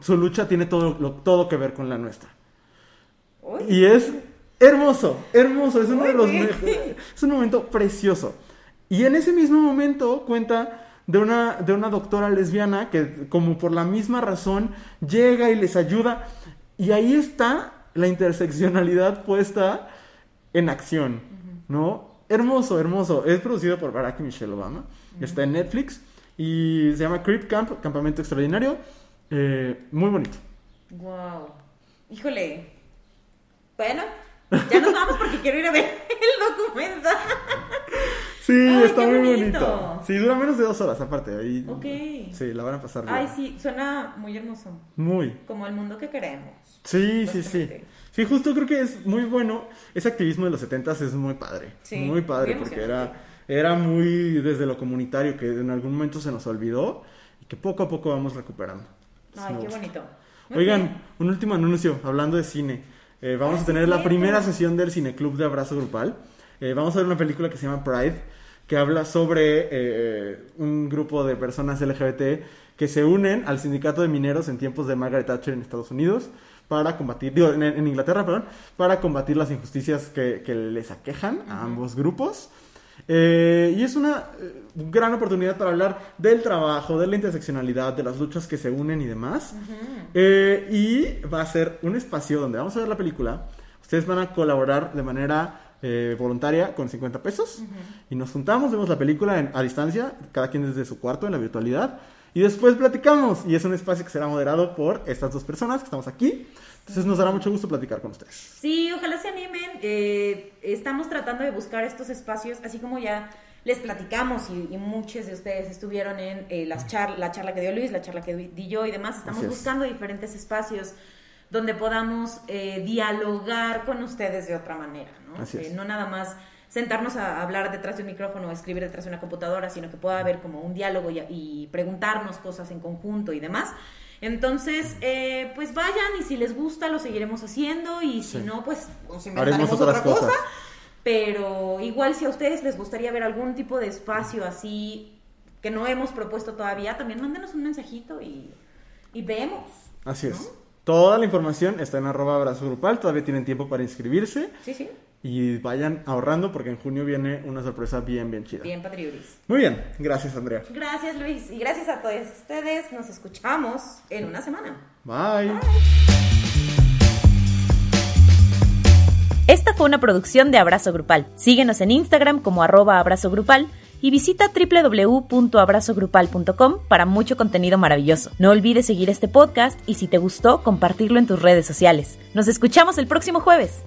su lucha tiene todo, todo que ver con la nuestra. Y es Hermoso, hermoso, es uno de los es un momento precioso. Y en ese mismo momento cuenta de una, de una doctora lesbiana que como por la misma razón llega y les ayuda. Y ahí está la interseccionalidad puesta en acción, ¿no? Hermoso, hermoso. Es producido por Barack y Michelle Obama. Está en Netflix y se llama Creep Camp, Campamento Extraordinario. Eh, muy bonito. Wow. Híjole. Bueno, ya nos vamos porque quiero ir a ver el documento. Sí, está muy bonito. Sí, dura menos de dos horas aparte. Ahí, ok. Sí, la van a pasar bien. Ay, sí, suena muy hermoso. Muy. Como el mundo que queremos. Sí, sí, sí. Sí, justo creo que es muy bueno. Ese activismo de los setentas es muy padre. Sí, muy padre porque era, era muy desde lo comunitario que en algún momento se nos olvidó y que poco a poco vamos recuperando. Ay, qué bonito. Oigan, un último anuncio hablando de cine. Eh, vamos a tener la primera sesión del Cineclub de Abrazo Grupal. Eh, vamos a ver una película que se llama Pride, que habla sobre eh, un grupo de personas LGBT que se unen al sindicato de mineros en tiempos de Margaret Thatcher en Estados Unidos para combatir, digo, en, Inglaterra, perdón, para combatir las injusticias que, les aquejan a ambos grupos. Eh, y es una eh, gran oportunidad para hablar del trabajo, de la interseccionalidad, de las luchas que se unen y demás. Eh, y va a ser un espacio donde vamos a ver la película. Ustedes van a colaborar de manera voluntaria con 50 pesos. Y nos juntamos, vemos la película a distancia, cada quien desde su cuarto en la virtualidad. Y después platicamos. Y es un espacio que será moderado por estas dos personas que estamos aquí. Entonces nos dará mucho gusto platicar con ustedes. Sí, ojalá se animen. Eh, estamos tratando de buscar estos espacios, así como ya les platicamos y, muchos de ustedes estuvieron en eh, las char la charla que dio Luis, la charla que di yo y demás. Estamos buscando diferentes espacios donde podamos eh, dialogar con ustedes de otra manera, ¿no? no nada más sentarnos a hablar detrás de un micrófono o escribir detrás de una computadora, sino que pueda haber como un diálogo y preguntarnos cosas en conjunto y demás. Entonces, eh, pues vayan y si les gusta lo seguiremos haciendo y si no, pues nos inventaremos otra cosa. Pero igual si a ustedes les gustaría ver algún tipo de espacio así que no hemos propuesto todavía, también mándenos un mensajito y, vemos. Así es. Toda la información está en arroba abrazo grupal, todavía tienen tiempo para inscribirse. Sí, sí y vayan ahorrando porque en junio viene una sorpresa bien, bien chida. Bien, Patriuris. Muy bien, gracias Andrea. Gracias Luis y gracias a todos ustedes. Nos escuchamos en una semana. Bye. Esta fue una producción de Abrazo Grupal. Síguenos en Instagram como arroba abrazo grupal y visita www.abrazogrupal.com para mucho contenido maravilloso. No olvides seguir este podcast y si te gustó, compartirlo en tus redes sociales. Nos escuchamos el próximo jueves.